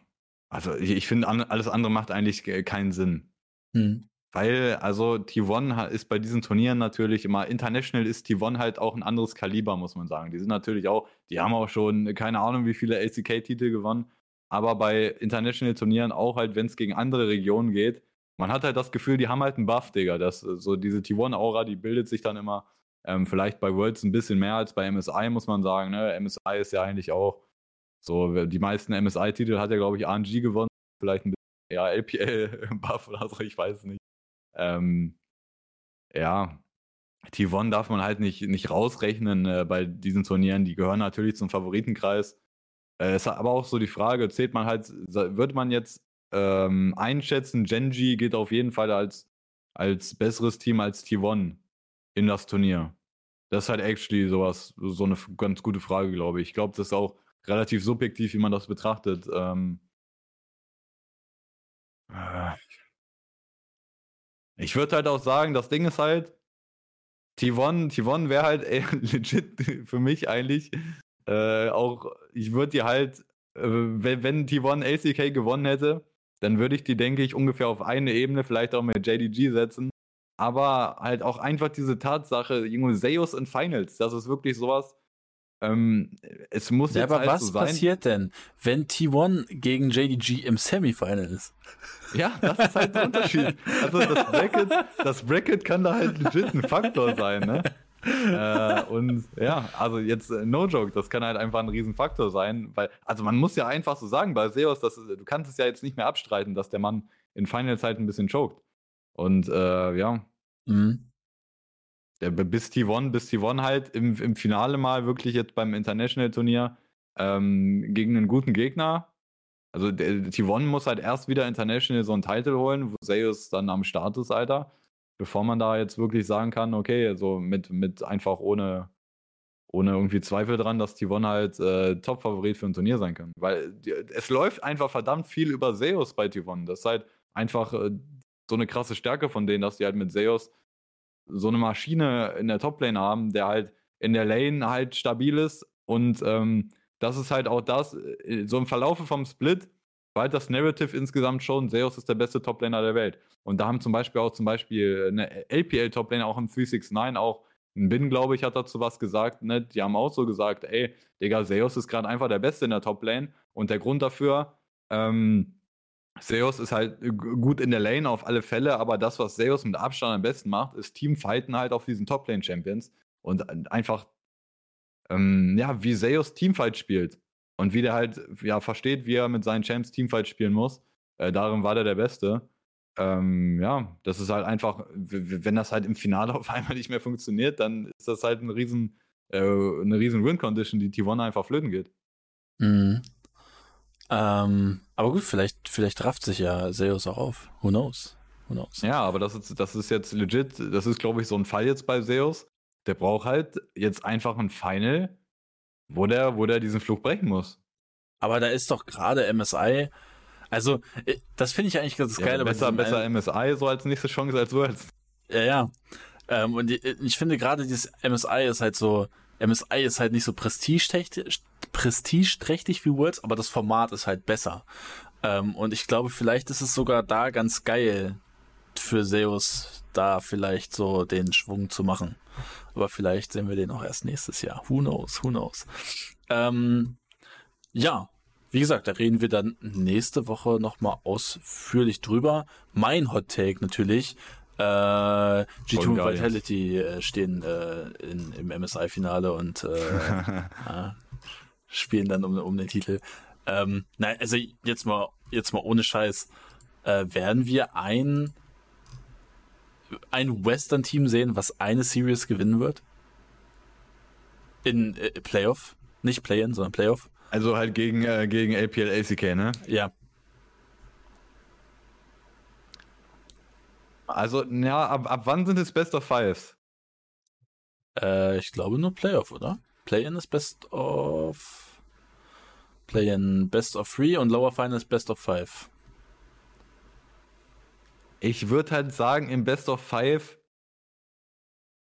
also ich, ich finde, an, alles andere macht eigentlich keinen Sinn. Hm. Weil, also T1 ist bei diesen Turnieren natürlich immer, international ist T1 halt auch ein anderes Kaliber, muss man sagen. Die sind natürlich auch, die haben auch schon keine Ahnung, wie viele LCK-Titel gewonnen. Aber bei international Turnieren auch halt, wenn es gegen andere Regionen geht, man hat halt das Gefühl, die haben halt einen Buff, Digga. Das, so diese T1-Aura, die bildet sich dann immer. Ähm, vielleicht bei Worlds ein bisschen mehr als bei MSI, muss man sagen. Ne? MSI ist ja eigentlich auch so, die meisten MSI-Titel hat ja, glaube ich, RNG gewonnen. Vielleicht ein bisschen, ja, LPL-Buff oder so, ich weiß nicht. Ähm, ja, T1 darf man halt nicht, nicht rausrechnen äh, bei diesen Turnieren. Die gehören natürlich zum Favoritenkreis. Äh, es ist aber auch so die Frage, zählt man halt, wird man jetzt ähm, einschätzen, Genji geht auf jeden Fall als, als besseres Team als T1 in das Turnier? Das ist halt actually sowas, so eine ganz gute Frage, glaube ich. Ich glaube, das ist auch relativ subjektiv, wie man das betrachtet. Ähm, äh, ich würde halt auch sagen, das Ding ist halt, T1, T1 wäre halt ey, legit für mich eigentlich äh, auch, ich würde die halt, äh, wenn, wenn T1 LCK gewonnen hätte, dann würde ich die, denke ich, ungefähr auf eine Ebene, vielleicht auch mit JDG setzen. Aber halt auch einfach diese Tatsache, Junge, Zeus in Finals, das ist wirklich sowas. Ähm, es muss ja, jetzt aber halt was so sein. passiert denn, wenn T1 gegen JDG im Semifinal ist? Ja, das ist halt der Unterschied. Also das Bracket, das Bracket kann da halt legit ein Faktor sein, ne? Äh, und ja, also jetzt äh, no joke, das kann halt einfach ein Riesenfaktor sein, weil, also man muss ja einfach so sagen, bei Seos, das, du kannst es ja jetzt nicht mehr abstreiten, dass der Mann in Finals halt ein bisschen choked. Und äh, ja. Mhm. Der, bis T1, bis T1 halt im, im Finale mal wirklich jetzt beim International-Turnier ähm, gegen einen guten Gegner. Also der, T1 muss halt erst wieder International so einen Titel holen, wo Zeus dann am Start ist, Alter bevor man da jetzt wirklich sagen kann, okay, also mit, mit einfach ohne, ohne irgendwie Zweifel dran, dass Tivon halt äh, Top-Favorit für ein Turnier sein kann. Weil die, es läuft einfach verdammt viel über Seos bei Tivon. Das ist halt einfach äh, so eine krasse Stärke von denen, dass die halt mit Seos so eine Maschine in der Top-Lane haben, der halt in der Lane halt stabil ist und ähm, das ist halt auch das, äh, so im Verlaufe vom Split weil das Narrative insgesamt schon, Zeus ist der beste Toplaner der Welt. Und da haben zum Beispiel auch zum Beispiel eine LPL-Toplaner auch im 369 auch ein Bin, glaube ich, hat dazu was gesagt. Ne? Die haben auch so gesagt, ey, Digga, Zeus ist gerade einfach der Beste in der Toplane. Und der Grund dafür, ähm, Zeus ist halt gut in der Lane auf alle Fälle, aber das, was Zeus mit Abstand am besten macht, ist Teamfighten halt auf diesen Toplane-Champions. Und einfach, ähm, ja, wie Zeus Teamfight spielt. Und wie der halt ja versteht, wie er mit seinen Champs Teamfight spielen muss. Äh, darin war der der Beste. Ähm, ja, das ist halt einfach, wenn das halt im Finale auf einmal nicht mehr funktioniert, dann ist das halt ein riesen, äh, eine riesen Win-Condition, die T1 einfach flöten geht. Mhm. Ähm, aber gut, vielleicht, vielleicht rafft sich ja Zeus auch auf. Who knows? Who knows? Ja, aber das ist, das ist jetzt legit, das ist, glaube ich, so ein Fall jetzt bei Zeus. Der braucht halt jetzt einfach ein Final, wo der, wo der diesen Fluch brechen muss. Aber da ist doch gerade MSI. Also, äh, das finde ich eigentlich ganz ja, geil. Besser, besser MSI so als nächste Chance als Worlds. Ja, ja. Ähm, und ich finde gerade dieses MSI ist halt so, MSI ist halt nicht so prestigeträchtig, prestigeträchtig wie Worlds, aber das Format ist halt besser. Ähm, und ich glaube, vielleicht ist es sogar da ganz geil für Zeus, da vielleicht so den Schwung zu machen. Aber vielleicht sehen wir den auch erst nächstes Jahr. Who knows, who knows. Ähm, ja, wie gesagt, da reden wir dann nächste Woche nochmal ausführlich drüber. Mein Hot Take natürlich. Äh, G2 und Vitality äh, stehen äh, in, im MSI-Finale und äh, spielen dann um, um den Titel. Ähm, nein, also jetzt mal, jetzt mal ohne Scheiß. Äh, werden wir ein ein Western-Team sehen, was eine Series gewinnen wird? In äh, Playoff? Nicht Play-In, sondern Playoff? Also halt gegen, äh, gegen APL ACK, ne? Ja. Also, ja, ab, ab wann sind es Best of Fives? Äh, ich glaube nur Playoff, oder? Play-In ist Best of. Play-In Best of Three und Lower Final ist Best of Five. Ich würde halt sagen, im Best of Five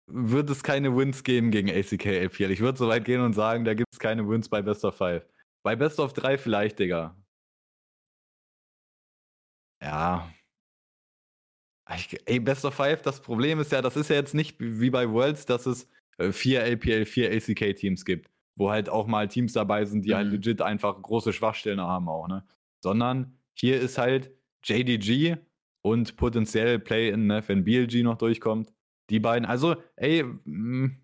wird es keine Wins geben gegen ACK APL. Ich würde so weit gehen und sagen, da gibt es keine Wins bei Best of Five. Bei Best of 3 vielleicht, Digga. Ja. Ich, ey, Best of Five, das Problem ist ja, das ist ja jetzt nicht wie bei Worlds, dass es äh, vier LPL, vier ACK-Teams gibt, wo halt auch mal Teams dabei sind, die halt mhm. halt legit einfach große Schwachstellen haben auch, ne? Sondern hier ist halt JDG und potenziell Play-In, ne, wenn BLG noch durchkommt. Die beiden, also, ey, mh, hm,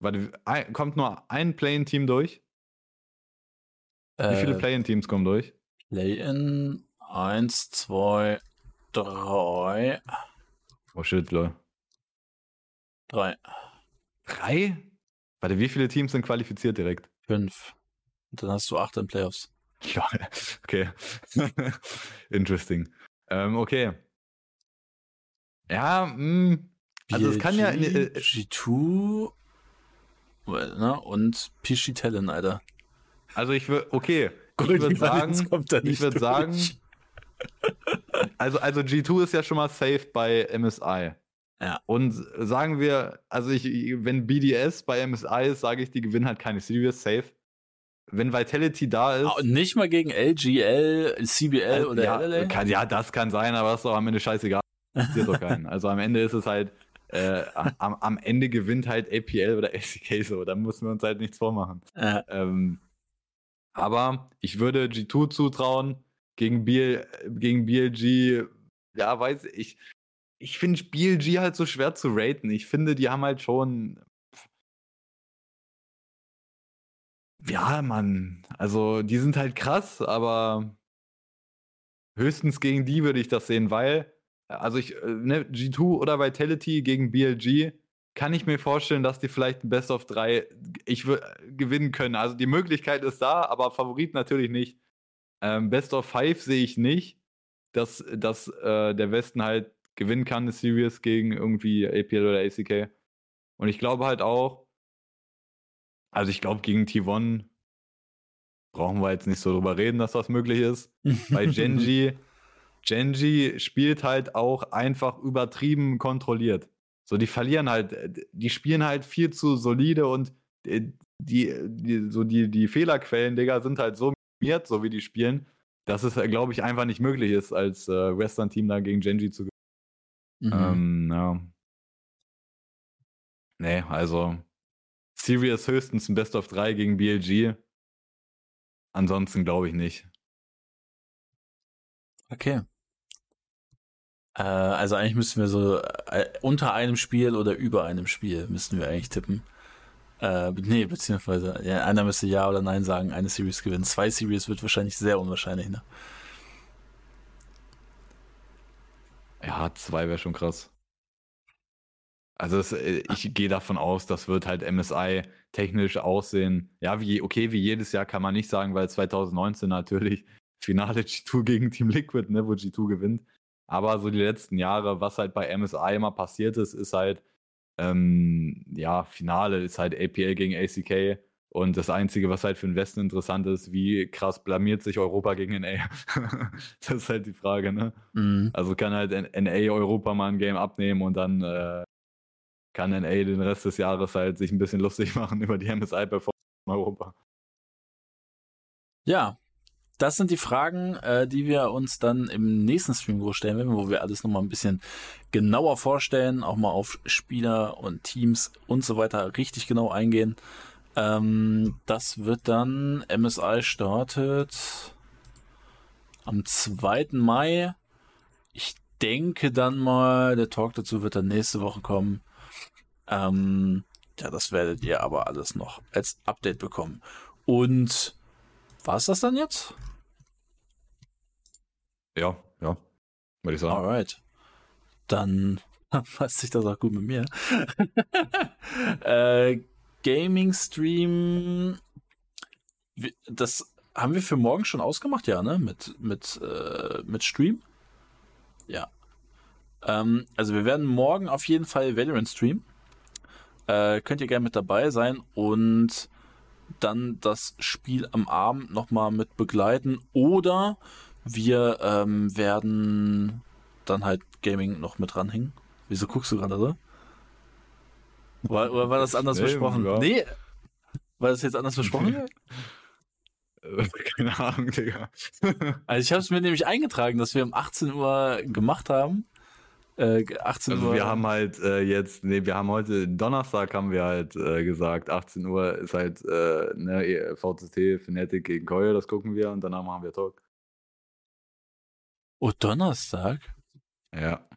warte, ein, kommt nur ein Play-In-Team durch? Äh, Wie viele Play-In-Teams kommen durch? Play-In, eins, zwei, drei. Oh shit, Leute. Drei. Drei? Warte, wie viele Teams sind qualifiziert direkt? Fünf. Und dann hast du acht in Playoffs. Ja, okay. Interesting. Ähm, okay. Ja, mh. Hm, also es kann ja. Äh, G2 ne, und Pichitellen, Alter. Also ich würde, okay. Ich würde sagen, ich würde sagen, also, also G2 ist ja schon mal safe bei MSI. Ja. Und sagen wir, also ich, wenn BDS bei MSI ist, sage ich, die gewinnen halt keine Series safe wenn Vitality da ist. Nicht mal gegen LGL, CBL äh, oder ja, LLA? Kann, ja, das kann sein, aber das ist doch am Ende scheißegal. Interessiert doch keinen. Also am Ende ist es halt, äh, am, am, Ende gewinnt halt APL oder SCK so. Da müssen wir uns halt nichts vormachen. Ja. Ähm, aber ich würde G2 zutrauen, gegen, BL, gegen BLG, ja, weiß ich. ich finde BLG halt so schwer zu raten. Ich finde, die haben halt schon. Ja, Mann. Also, die sind halt krass, aber höchstens gegen die würde ich das sehen, weil, also ich, äh, ne, G2 oder Vitality gegen BLG kann ich mir vorstellen, dass die vielleicht ein Best of 3 ich gewinnen können. Also die Möglichkeit ist da, aber Favorit natürlich nicht. Ähm, Best of 5 sehe ich nicht, dass, dass äh, der Westen halt gewinnen kann, eine Series gegen irgendwie APL oder ACK. Und ich glaube halt auch, also ich glaube gegen T1 brauchen wir jetzt nicht so drüber reden, dass das möglich ist. Bei Genji, Genji spielt halt auch einfach übertrieben kontrolliert. So, die verlieren halt, äh, die spielen halt viel zu solide und äh, die, die, so die, die Fehlerquellen, Digga, sind halt so minimiert, so wie die spielen, dass es, äh, glaube ich, einfach nicht möglich ist, als äh, Western-Team da gegen Genji zu gewinnen. Mhm. Ähm, ja. Nee, also Serious höchstens ein Best of 3 gegen BLG. Ansonsten glaube ich nicht. Okay. Äh, also eigentlich müssten wir so äh, unter einem Spiel oder über einem Spiel müssten wir eigentlich tippen. Äh, nee, beziehungsweise ja, einer müsste Ja oder Nein sagen, eine Series gewinnen. Zwei Series wird wahrscheinlich sehr unwahrscheinlich, ne? Ja, zwei wäre schon krass. Also es, äh, ich gehe davon aus, das wird halt MSI technisch aussehen. Ja, wie okay, wie jedes Jahr kann man nicht sagen, weil 2019 natürlich Finale G2 gegen Team Liquid, ne, wo G2 gewinnt. Aber so die letzten Jahre, was halt bei MSI immer passiert ist, ist halt, ähm, ja, Finale ist halt APL gegen ACK. Und das Einzige, was halt für den Westen interessant ist, wie krass blamiert sich Europa gegen NA? das ist halt die Frage, ne? Mhm. Also kann halt NA Europa mal ein Game abnehmen und dann äh, kann NA den Rest des Jahres halt sich ein bisschen lustig machen über die MSI-Performance in Europa. Ja, das sind die Fragen, äh, die wir uns dann im nächsten Stream stellen werden, wo wir alles nochmal ein bisschen genauer vorstellen, auch mal auf Spieler und Teams und so weiter richtig genau eingehen. Ähm, das wird dann, MSI startet am 2. Mai. Ich denke dann mal, der Talk dazu wird dann nächste Woche kommen. Ähm, ja, das werdet ihr aber alles noch als Update bekommen. Und war es das dann jetzt? Ja, ja. Würde ich sagen. Alright. Dann passt sich das auch gut mit mir. äh, Gaming Stream. Das haben wir für morgen schon ausgemacht, ja, ne? Mit, mit, äh, mit Stream. Ja. Ähm, also wir werden morgen auf jeden Fall Valorant streamen. Äh, könnt ihr gerne mit dabei sein und dann das Spiel am Abend nochmal mit begleiten. Oder wir ähm, werden dann halt Gaming noch mit dranhängen. Wieso guckst du gerade so? War, oder war das anders nee, versprochen? Ja. Nee. War das jetzt anders versprochen? Keine Ahnung, Digga. also ich habe es mir nämlich eingetragen, dass wir um 18 Uhr gemacht haben. Äh, 18 also Uhr. wir haben halt äh, jetzt, nee, wir haben heute, Donnerstag haben wir halt äh, gesagt, 18 Uhr ist halt äh, ne, VCT, Fnatic gegen Koyo, das gucken wir und danach machen wir Talk. Oh, Donnerstag? Ja.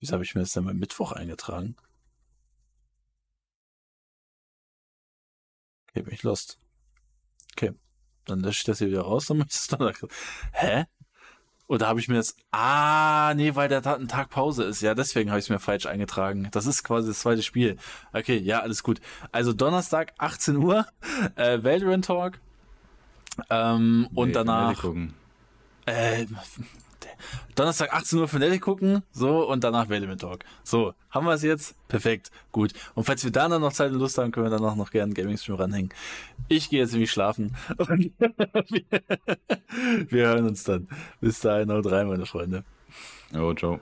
Wieso habe ich mir das denn mal Mittwoch eingetragen? Okay, bin ich lost. Okay. Dann lösche ich das hier wieder raus, dann mache ich das Donnerstag. Hä? Oder habe ich mir das. Ah, nee, weil der ein Tag Pause ist. Ja, deswegen habe ich es mir falsch eingetragen. Das ist quasi das zweite Spiel. Okay, ja, alles gut. Also Donnerstag, 18 Uhr, äh, Valorant Talk. Ähm, nee, und danach. Äh, Donnerstag 18 Uhr Fnatic gucken, so, und danach Valorant Talk. So, haben wir es jetzt? Perfekt, gut. Und falls wir dann noch Zeit und Lust haben, können wir danach noch gerne einen Gaming-Stream ranhängen. Ich gehe jetzt nämlich schlafen und wir, wir hören uns dann. Bis dahin, haut rein, meine Freunde. Jo, ciao.